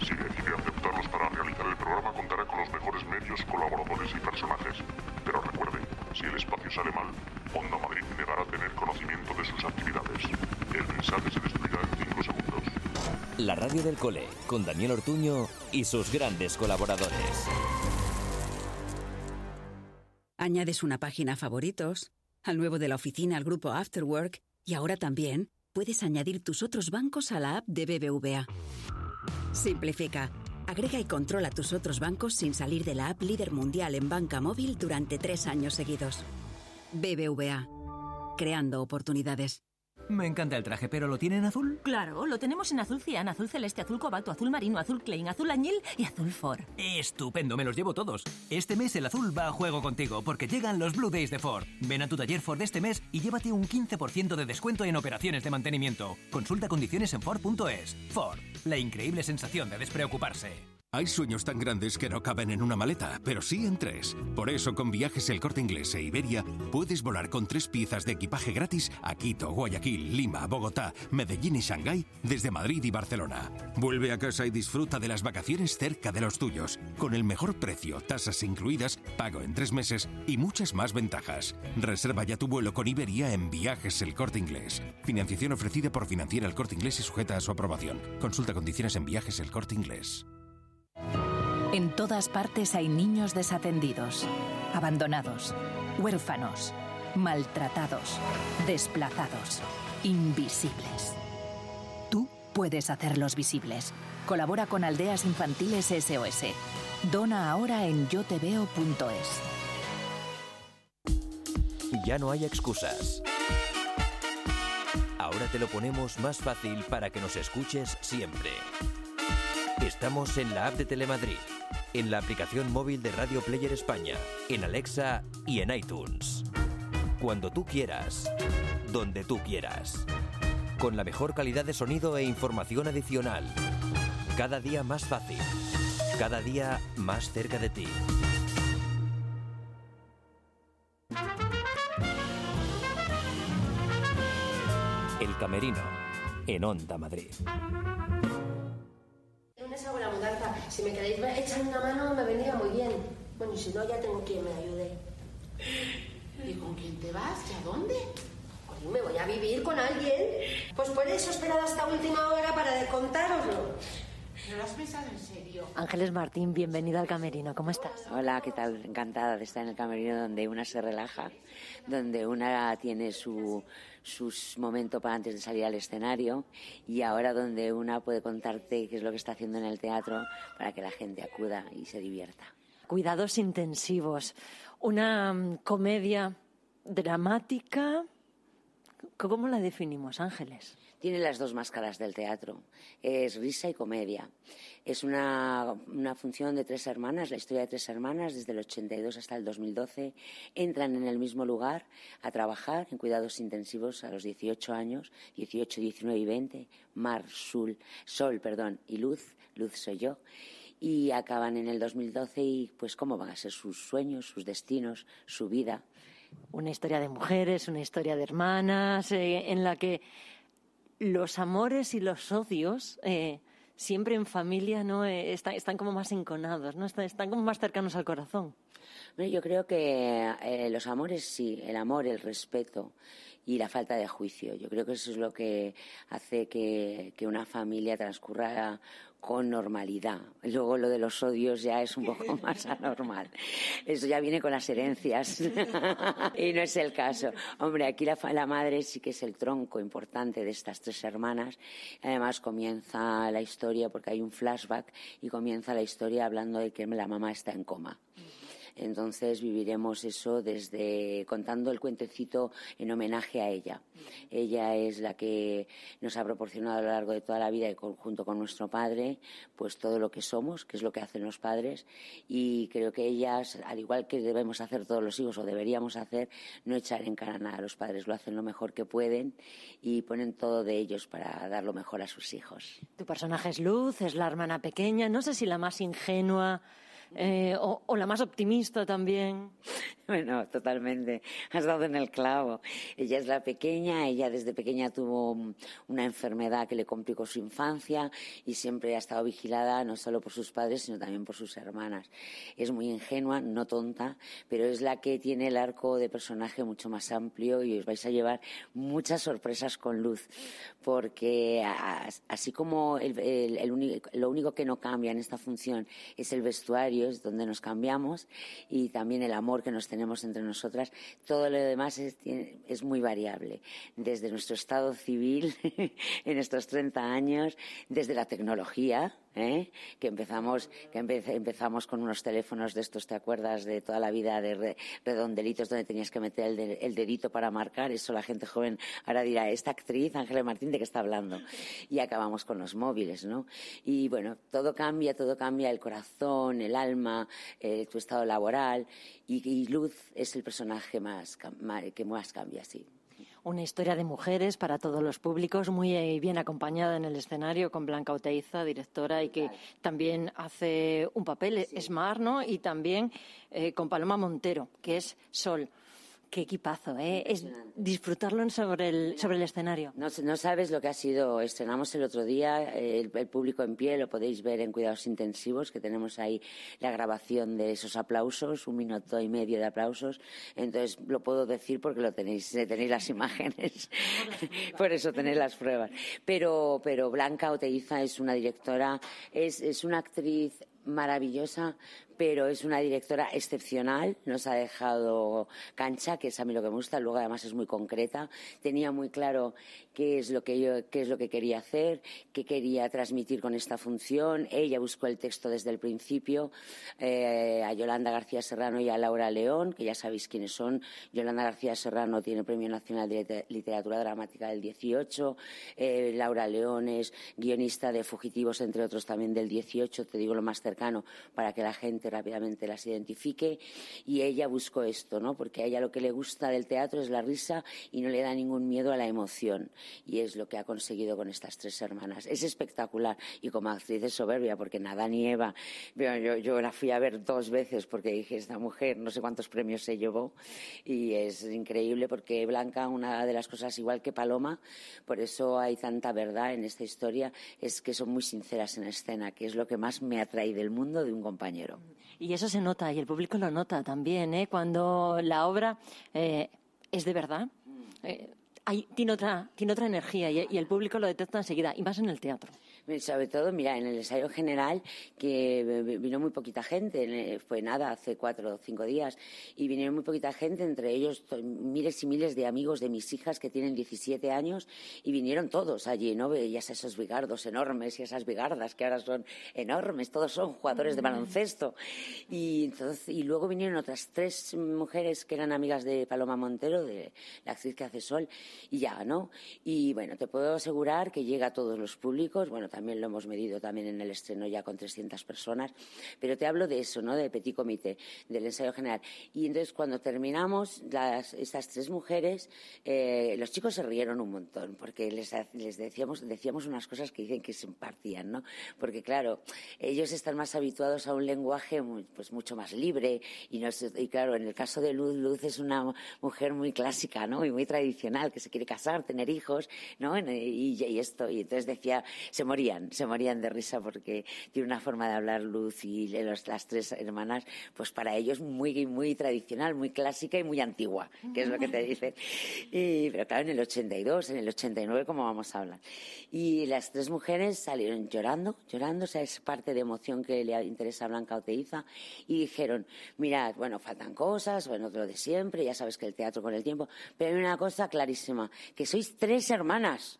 Speaker 16: Si decide aceptarlos para realizar el programa, contará con los mejores medios, colaboradores y personajes. Pero recuerde, si el espacio sale mal, Onda Madrid negará tener conocimiento de sus actividades. El mensaje se destruirá en 5 segundos.
Speaker 1: La radio del cole, con Daniel Ortuño y sus grandes colaboradores.
Speaker 18: Añades una página favoritos, al nuevo de la oficina al grupo Afterwork y ahora también puedes añadir tus otros bancos a la app de BBVA. Simplifica, Agrega y controla tus otros bancos sin salir de la app líder mundial en banca móvil durante tres años seguidos. BBVA. Creando oportunidades.
Speaker 19: Me encanta el traje, pero ¿lo tiene en azul?
Speaker 20: Claro, lo tenemos en azul cian, azul celeste, azul cobalto, azul marino, azul klein, azul añil y azul Ford.
Speaker 19: Estupendo, me los llevo todos. Este mes el azul va a juego contigo porque llegan los Blue Days de Ford. Ven a tu taller Ford este mes y llévate un 15% de descuento en operaciones de mantenimiento. Consulta condiciones en Ford.es. Ford, la increíble sensación de despreocuparse.
Speaker 10: Hay sueños tan grandes que no caben en una maleta, pero sí en tres. Por eso, con viajes El Corte Inglés e Iberia, puedes volar con tres piezas de equipaje gratis a Quito, Guayaquil, Lima, Bogotá, Medellín y Shanghái desde Madrid y Barcelona. Vuelve a casa y disfruta de las vacaciones cerca de los tuyos, con el mejor precio, tasas incluidas, pago en tres meses y muchas más ventajas. Reserva ya tu vuelo con Iberia en Viajes El Corte Inglés. Financiación ofrecida por Financiera El Corte Inglés y sujeta a su aprobación. Consulta condiciones en Viajes El Corte Inglés.
Speaker 11: En todas partes hay niños desatendidos, abandonados, huérfanos, maltratados, desplazados, invisibles. Tú puedes hacerlos visibles. Colabora con Aldeas Infantiles SOS. Dona ahora en yoteveo.es.
Speaker 1: Ya no hay excusas. Ahora te lo ponemos más fácil para que nos escuches siempre. Estamos en la app de Telemadrid, en la aplicación móvil de Radio Player España, en Alexa y en iTunes. Cuando tú quieras, donde tú quieras. Con la mejor calidad de sonido e información adicional. Cada día más fácil. Cada día más cerca de ti. El Camerino, en Onda Madrid.
Speaker 21: Lunes hago la mudanza. Si me queréis echar una mano, me vendría muy bien. Bueno, y si no, ya tengo quien me ayude.
Speaker 22: ¿Y con quién te vas? ¿Y a dónde?
Speaker 21: Me voy a vivir con alguien. Pues por eso he esperado hasta última hora para contároslo.
Speaker 22: ¿Pero lo has pensado en serio?
Speaker 3: Ángeles Martín, bienvenida al Camerino. ¿Cómo estás?
Speaker 23: Hola, ¿qué tal? Encantada de estar en el camerino donde una se relaja, donde una tiene su sus momentos para antes de salir al escenario y ahora donde una puede contarte qué es lo que está haciendo en el teatro para que la gente acuda y se divierta.
Speaker 3: Cuidados intensivos. Una mm, comedia dramática. ¿Cómo la definimos, Ángeles?
Speaker 23: Tiene las dos máscaras del teatro. Es risa y comedia. Es una, función de tres hermanas, la historia de tres hermanas, desde el 82 hasta el 2012. Entran en el mismo lugar a trabajar en cuidados intensivos a los 18 años, 18, 19 y 20. Mar, Sol, Sol perdón, y Luz, Luz soy yo. Y acaban en el 2012 y pues cómo van a ser sus sueños, sus destinos, su vida.
Speaker 3: Una historia de mujeres, una historia de hermanas, eh, en la que los amores y los odios eh, siempre en familia no eh, están, como más enconados, no están, como más cercanos al corazón.
Speaker 23: Bueno, yo creo que eh, los amores sí, el amor, el respeto y la falta de juicio. Yo creo que eso es lo que hace que una familia transcurra con normalidad. Luego lo de los odios ya es un poco más anormal. Eso ya viene con las herencias y no es el caso. Hombre, aquí la, la, madre sí que es el tronco importante de estas tres hermanas. Además comienza la historia porque hay un flashback y comienza la historia hablando de que la mamá está en coma. Entonces viviremos eso desde contando el cuentecito en homenaje a ella. Ella es la que nos ha proporcionado a lo largo de toda la vida y junto con nuestro padre, pues todo lo que somos, que es lo que hacen los padres. Y creo que ellas, al igual que debemos hacer todos los hijos o deberíamos hacer, no echar en cara nada a los padres. Lo hacen lo mejor que pueden y ponen todo de ellos para dar lo mejor a sus hijos.
Speaker 3: Tu personaje es Luz, es la hermana pequeña, no sé si la más ingenua eh, o, o, la más optimista también.
Speaker 23: Bueno, totalmente. Has dado en el clavo. Ella es la pequeña, ella desde pequeña tuvo una enfermedad que le complicó su infancia y siempre ha estado vigilada no solo por sus padres, sino también por sus hermanas. Es muy ingenua, no tonta, pero es la que tiene el arco de personaje mucho más amplio y os vais a llevar muchas sorpresas con Luz, porque así como el, el, el único, lo único que no cambia en esta función es el vestuario, es donde nos cambiamos y también el amor que nos tenemos entre nosotras, todo lo demás es, es muy variable. Desde nuestro estado civil, en estos 30 años, desde la tecnología, ¿eh? que empezamos que empezamos con unos teléfonos de estos, ¿te acuerdas? De toda la vida de redondelitos donde tenías que meter el, el, dedito para marcar. Eso la gente joven ahora dirá, esta actriz, Ángela Martín, ¿de qué está hablando? Y acabamos con los móviles, ¿no? Y bueno, todo cambia, todo cambia, el corazón, el alma, eh, tu estado laboral. Y, y, Luz es el personaje más, que más cambia, sí
Speaker 3: una historia de mujeres para todos los públicos, muy eh, bien acompañada en el escenario con Blanca Oteiza, directora, y que también hace un papel, es Mar, ¿no? Y también eh, con Paloma Montero, que es Sol. Qué equipazo, ¿eh? Es disfrutarlo sobre el, sobre el escenario.
Speaker 23: No, no sabes lo que ha sido. Estrenamos el otro día el, público en pie, lo podéis ver en Cuidados Intensivos, que tenemos ahí la grabación de esos aplausos, un minuto y medio de aplausos. Entonces, lo puedo decir porque lo tenéis, tenéis las imágenes. Por eso tenéis las pruebas. Pero, pero Blanca Oteiza es una directora, es, es una actriz maravillosa, pero es una directora excepcional, nos ha dejado cancha, que es a mí lo que me gusta, luego además es muy concreta, tenía muy claro qué es lo que yo, qué es lo que quería hacer, qué quería transmitir con esta función, ella buscó el texto desde el principio, eh, a Yolanda García Serrano y a Laura León, que ya sabéis quiénes son, Yolanda García Serrano tiene Premio Nacional de Literatura Dramática del 18, eh, Laura León es guionista de Fugitivos, entre otros también del 18, te digo lo más cercano, para que la gente rápidamente las identifique y ella buscó esto, ¿no? Porque a ella lo que le gusta del teatro es la risa y no le da ningún miedo a la emoción y es lo que ha conseguido con estas tres hermanas. Es espectacular y como actriz es soberbia porque nada ni Eva, yo, yo la fui a ver dos veces porque dije, esta mujer no sé cuántos premios se llevó y es increíble porque Blanca, una de las cosas igual que Paloma, por eso hay tanta verdad en esta historia, es que son muy sinceras en escena, que es lo que más me atrae del mundo de un compañero.
Speaker 3: Y eso se nota y el público lo nota también, ¿eh? cuando la obra eh, es de verdad. Eh, tiene, otra, tiene otra energía y el público lo detecta enseguida, y más en el teatro.
Speaker 23: Sobre todo, mira, en el ensayo general, que vino muy poquita gente, fue nada, hace cuatro o cinco días, y vinieron muy poquita gente, entre ellos miles y miles de amigos de mis hijas que tienen 17 años, y vinieron todos allí, ¿no? Veías esos bigardos enormes y esas bigardas que ahora son enormes, todos son jugadores de baloncesto. Y, entonces, y luego vinieron otras tres mujeres que eran amigas de Paloma Montero, de la actriz que hace Sol, y ya, ¿no? Y bueno, te puedo asegurar que llega a todos los públicos, bueno, también lo hemos medido también en el estreno ya con 300 personas, pero te hablo de eso, ¿no? De petit comité, del ensayo general. Y entonces cuando terminamos, las, estas tres mujeres, eh, los chicos se rieron un montón, porque les, les decíamos, decíamos unas cosas que dicen que se impartían, ¿no? Porque claro, ellos están más habituados a un lenguaje pues mucho más libre y, no y claro, en el caso de Luz, Luz es una mujer muy clásica, ¿no? Y muy tradicional, que se quiere casar, tener hijos, ¿no? Y, y esto, y entonces decía, se moría se morían de risa porque tiene una forma de hablar Luz y las tres hermanas, pues para ellos muy, muy tradicional, muy clásica y muy antigua, que es lo que te dicen. Y, pero claro, en el 82, en el 89, ¿cómo vamos a hablar? Y las tres mujeres salieron llorando, llorando, o sea, es parte de emoción que le interesa a Blanca Oteiza, y dijeron, mirad, bueno, faltan cosas, bueno, lo de siempre, ya sabes que el teatro con el tiempo, pero hay una cosa clarísima, que sois tres hermanas.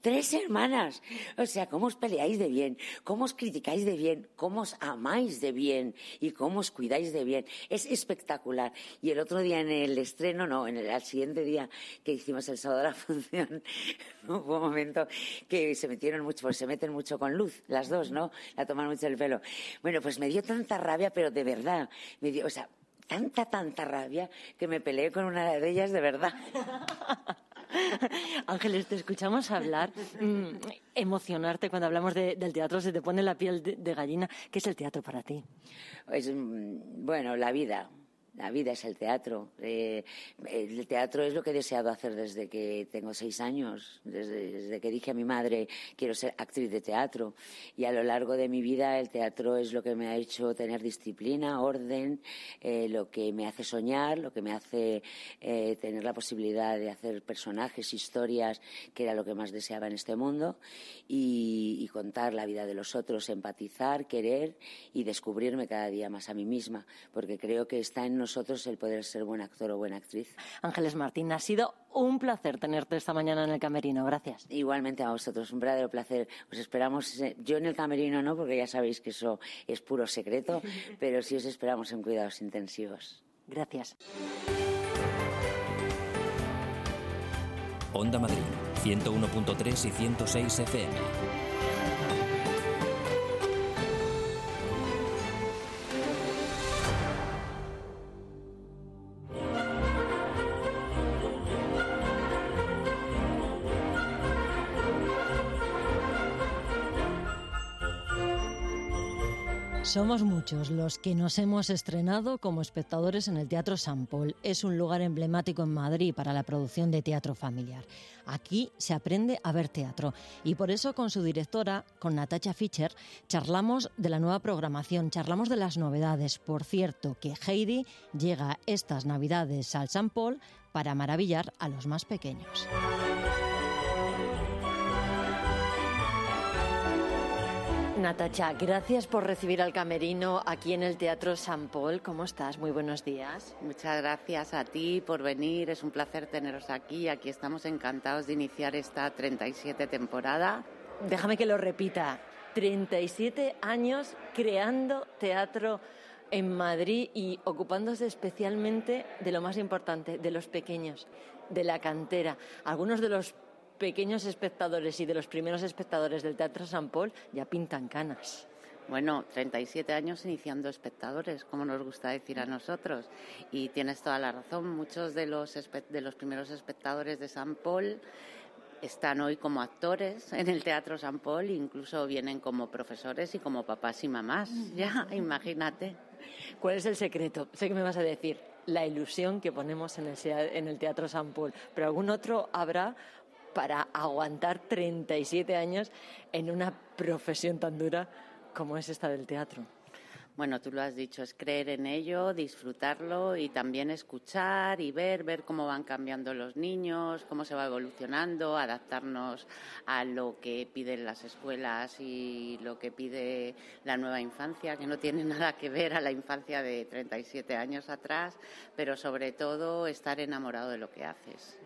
Speaker 23: Tres hermanas. O sea, cómo os peleáis de bien, cómo os criticáis de bien, cómo os amáis de bien y cómo os cuidáis de bien. Es espectacular. Y el otro día en el estreno, no, en el, al siguiente día que hicimos el sábado de la función, hubo un momento que se metieron mucho, pues se meten mucho con luz, las dos, ¿no? La toman mucho el pelo. Bueno, pues me dio tanta rabia, pero de verdad. Me dio, o sea, tanta, tanta rabia que me peleé con una de ellas de verdad.
Speaker 3: Ángeles, te escuchamos hablar, mm, emocionarte cuando hablamos del teatro, se te pone la piel de, gallina. ¿Qué es el teatro para ti?
Speaker 23: Pues, mm, bueno, la vida. La vida es el teatro. Eh, el teatro es lo que he deseado hacer desde que tengo seis años, desde, que dije a mi madre quiero ser actriz de teatro. Y a lo largo de mi vida el teatro es lo que me ha hecho tener disciplina, orden, eh, lo que me hace soñar, lo que me hace eh, tener la posibilidad de hacer personajes, historias, que era lo que más deseaba en este mundo, y, y contar la vida de los otros, empatizar, querer y descubrirme cada día más a mí misma, porque creo que está en nosotros nosotros el poder ser buen actor o buena actriz.
Speaker 3: Ángeles Martín, ha sido un placer tenerte esta mañana en el camerino. Gracias.
Speaker 23: Igualmente a vosotros, un verdadero placer. Os esperamos, eh, yo en el camerino no, porque ya sabéis que eso es puro secreto, pero sí os esperamos en cuidados intensivos.
Speaker 3: Gracias.
Speaker 1: Onda Madrid, 101.3 y 106 FM.
Speaker 3: Somos muchos los que nos hemos estrenado como espectadores en el Teatro San Paul. Es un lugar emblemático en Madrid para la producción de teatro familiar. Aquí se aprende a ver teatro y por eso con su directora, con Natacha Fischer, charlamos de la nueva programación, charlamos de las novedades. Por cierto, que Heidi llega estas Navidades al San Paul para maravillar a los más pequeños. Natacha, gracias por recibir al camerino aquí en el Teatro San Paul. ¿Cómo estás? Muy buenos días.
Speaker 22: Muchas gracias a ti por venir. Es un placer teneros aquí. Aquí estamos encantados de iniciar esta 37 temporada.
Speaker 3: Déjame que lo repita. 37 años creando teatro en Madrid y ocupándose especialmente de lo más importante, de los pequeños, de la cantera. Algunos de los pequeños espectadores y de los primeros espectadores del Teatro San Paul ya pintan canas.
Speaker 22: Bueno, 37 años iniciando espectadores, como nos gusta decir a nosotros. Y tienes toda la razón, muchos de los, de los primeros espectadores de San Paul están hoy como actores en el Teatro San Paul, incluso vienen como profesores y como papás y mamás. Ya, imagínate.
Speaker 3: ¿Cuál es el secreto? Sé que me vas a decir la ilusión que ponemos en el, en el Teatro San Paul, pero algún otro habrá para aguantar 37 años en una profesión tan dura como es esta del teatro.
Speaker 22: Bueno, tú lo has dicho, es creer en ello, disfrutarlo y también escuchar y ver, ver cómo van cambiando los niños, cómo se va evolucionando, adaptarnos a lo que piden las escuelas y lo que pide la nueva infancia, que no tiene nada que ver a la infancia de 37 años atrás, pero sobre todo estar enamorado de lo que haces.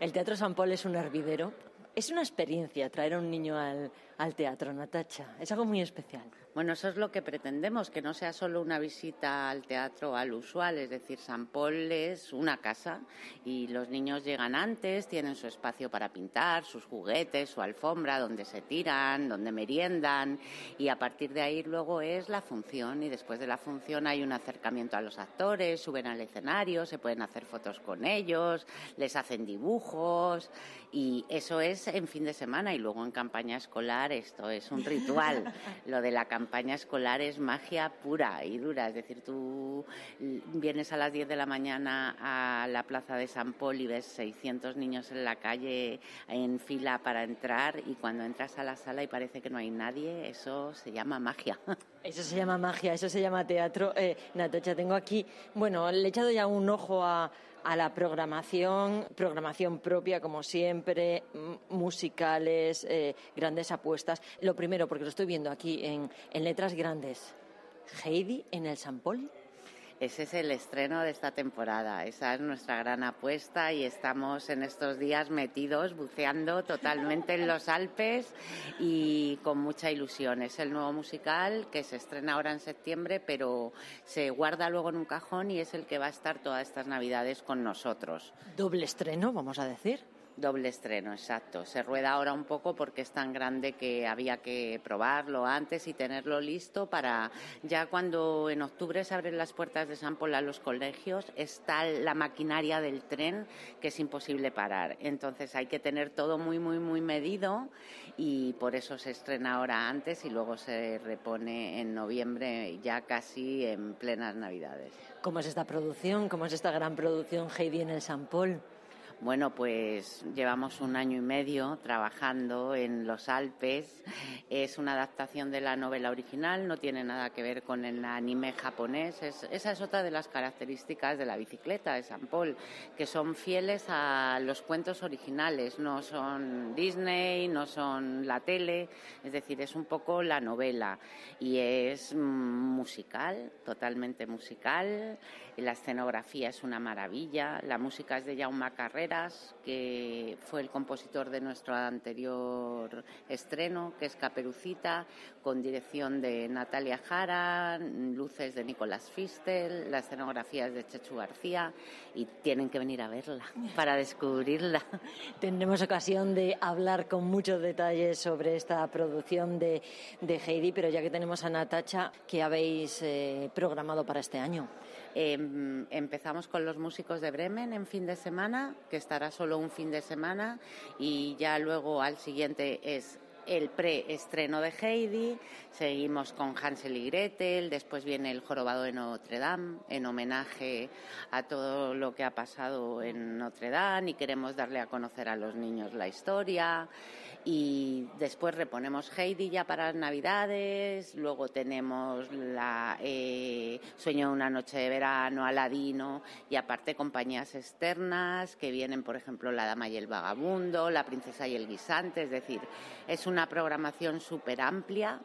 Speaker 3: El Teatro San Paul es un hervidero. Es una experiencia traer a un niño al, al teatro, Natacha. Es algo muy especial.
Speaker 22: Bueno, eso es lo que pretendemos, que no sea solo una visita al teatro al usual, es decir, San Paul es una casa y los niños llegan antes, tienen su espacio para pintar, sus juguetes, su alfombra, donde se tiran, donde meriendan y a partir de ahí luego es la función y después de la función hay un acercamiento a los actores, suben al escenario, se pueden hacer fotos con ellos, les hacen dibujos y eso es en fin de semana y luego en campaña escolar esto es un ritual, lo de la campaña escolar es magia pura y dura. Es decir, tú vienes a las 10 de la mañana a la plaza de San Paul y ves 600 niños en la calle en fila para entrar y cuando entras a la sala y parece que no hay nadie, eso se llama magia.
Speaker 3: Eso se llama magia, eso se llama teatro. Eh, Natacha, tengo aquí, bueno, le he echado ya un ojo a, a la programación, programación propia como siempre, musicales, eh, grandes apuestas. Lo primero, porque lo estoy viendo aquí en, en letras grandes, Heidi en el San Paul.
Speaker 22: Ese es el estreno de esta temporada, esa es nuestra gran apuesta y estamos en estos días metidos, buceando totalmente en los Alpes y con mucha ilusión. Es el nuevo musical que se estrena ahora en septiembre, pero se guarda luego en un cajón y es el que va a estar todas estas Navidades con nosotros.
Speaker 3: Doble estreno, vamos a decir.
Speaker 22: Doble estreno, exacto. Se rueda ahora un poco porque es tan grande que había que probarlo antes y tenerlo listo para ya cuando en octubre se abren las puertas de San Paul a los colegios, está la maquinaria del tren que es imposible parar. Entonces hay que tener todo muy, muy, muy medido y por eso se estrena ahora antes y luego se repone en noviembre ya casi en plenas Navidades.
Speaker 3: ¿Cómo es esta producción? ¿Cómo es esta gran producción Heidi en el San Paul?
Speaker 22: Bueno, pues llevamos un año y medio trabajando en los Alpes. Es una adaptación de la novela original, no tiene nada que ver con el anime japonés. esa es otra de las características de la bicicleta de San Paul, que son fieles a los cuentos originales, no son Disney, no son la tele, es decir, es un poco la novela y es musical, totalmente musical. La escenografía es una maravilla, la música es de Jaume Que fue el compositor de nuestro anterior estreno, que es Caperucita, con dirección de Natalia Jara, luces de Nicolás Fistel, la escenografía es de Chechu García y tienen que venir a verla para descubrirla.
Speaker 24: Tendremos ocasión de hablar con muchos detalles sobre esta producción de, Heidi, pero ya que tenemos a Natacha, ¿qué habéis eh, programado para este año?
Speaker 22: Em, empezamos con los músicos de Bremen en fin de semana, que estará solo un fin de semana, y ya luego al siguiente es el preestreno de Heidi, seguimos con Hansel y Gretel, después viene el Jorobado de Notre Dame, en homenaje a todo lo que ha pasado en Notre Dame y queremos darle a conocer a los niños la historia y después reponemos Heidi ya para las Navidades, luego tenemos la eh, Sueño de una noche de verano, Aladino y aparte compañías externas que vienen, por ejemplo, La Dama y el Vagabundo, La Princesa y el Guisante, es decir, es una programación súper amplia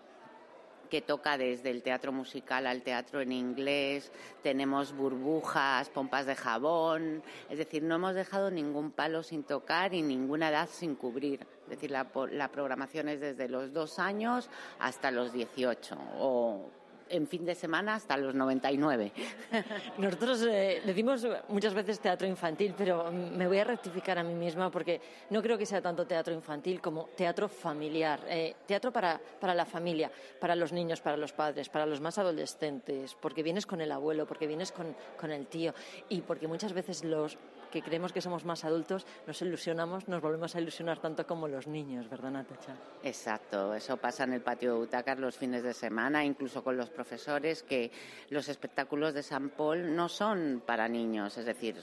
Speaker 22: que toca desde el teatro musical al teatro en inglés, tenemos burbujas, pompas de jabón, es decir, no hemos dejado ningún palo sin tocar y ninguna edad sin cubrir. Es decir, la, la programación es desde los dos años hasta los 18 o en fin de semana hasta los 99.
Speaker 24: Nosotros eh, decimos muchas veces teatro infantil, pero me voy a rectificar a mí misma porque no creo que sea tanto teatro infantil como teatro familiar. Eh, teatro para, para la familia, para los niños, para los padres, para los más adolescentes, porque vienes con el abuelo, porque vienes con, con el tío y porque muchas veces los que creemos que somos más adultos, nos ilusionamos, nos volvemos a ilusionar tanto como los niños, ¿verdad, Natacha?
Speaker 22: Exacto, eso pasa en el patio de butacas los fines de semana, incluso con los profesores, que los espectáculos de San Paul no son para niños, es decir,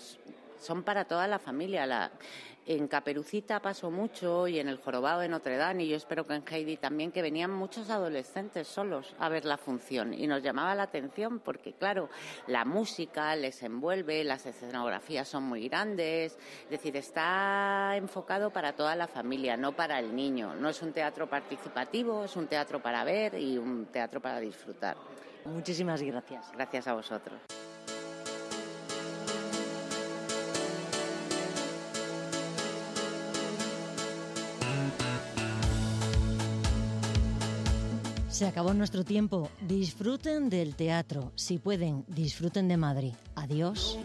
Speaker 22: son para toda la familia. La, en Caperucita pasó mucho y en el Jorobado de Notre Dame y yo espero que en Heidi también que venían muchos adolescentes solos a ver la función y nos llamaba la atención porque claro, la música les envuelve, las escenografías son muy grandes, es decir, está enfocado para toda la familia, no para el niño. No es un teatro participativo, es un teatro para ver y un teatro para disfrutar.
Speaker 24: Muchísimas gracias.
Speaker 22: Gracias a vosotros.
Speaker 24: Se acabó nuestro tiempo. Disfruten del teatro. Si pueden, disfruten de Madrid. Adiós.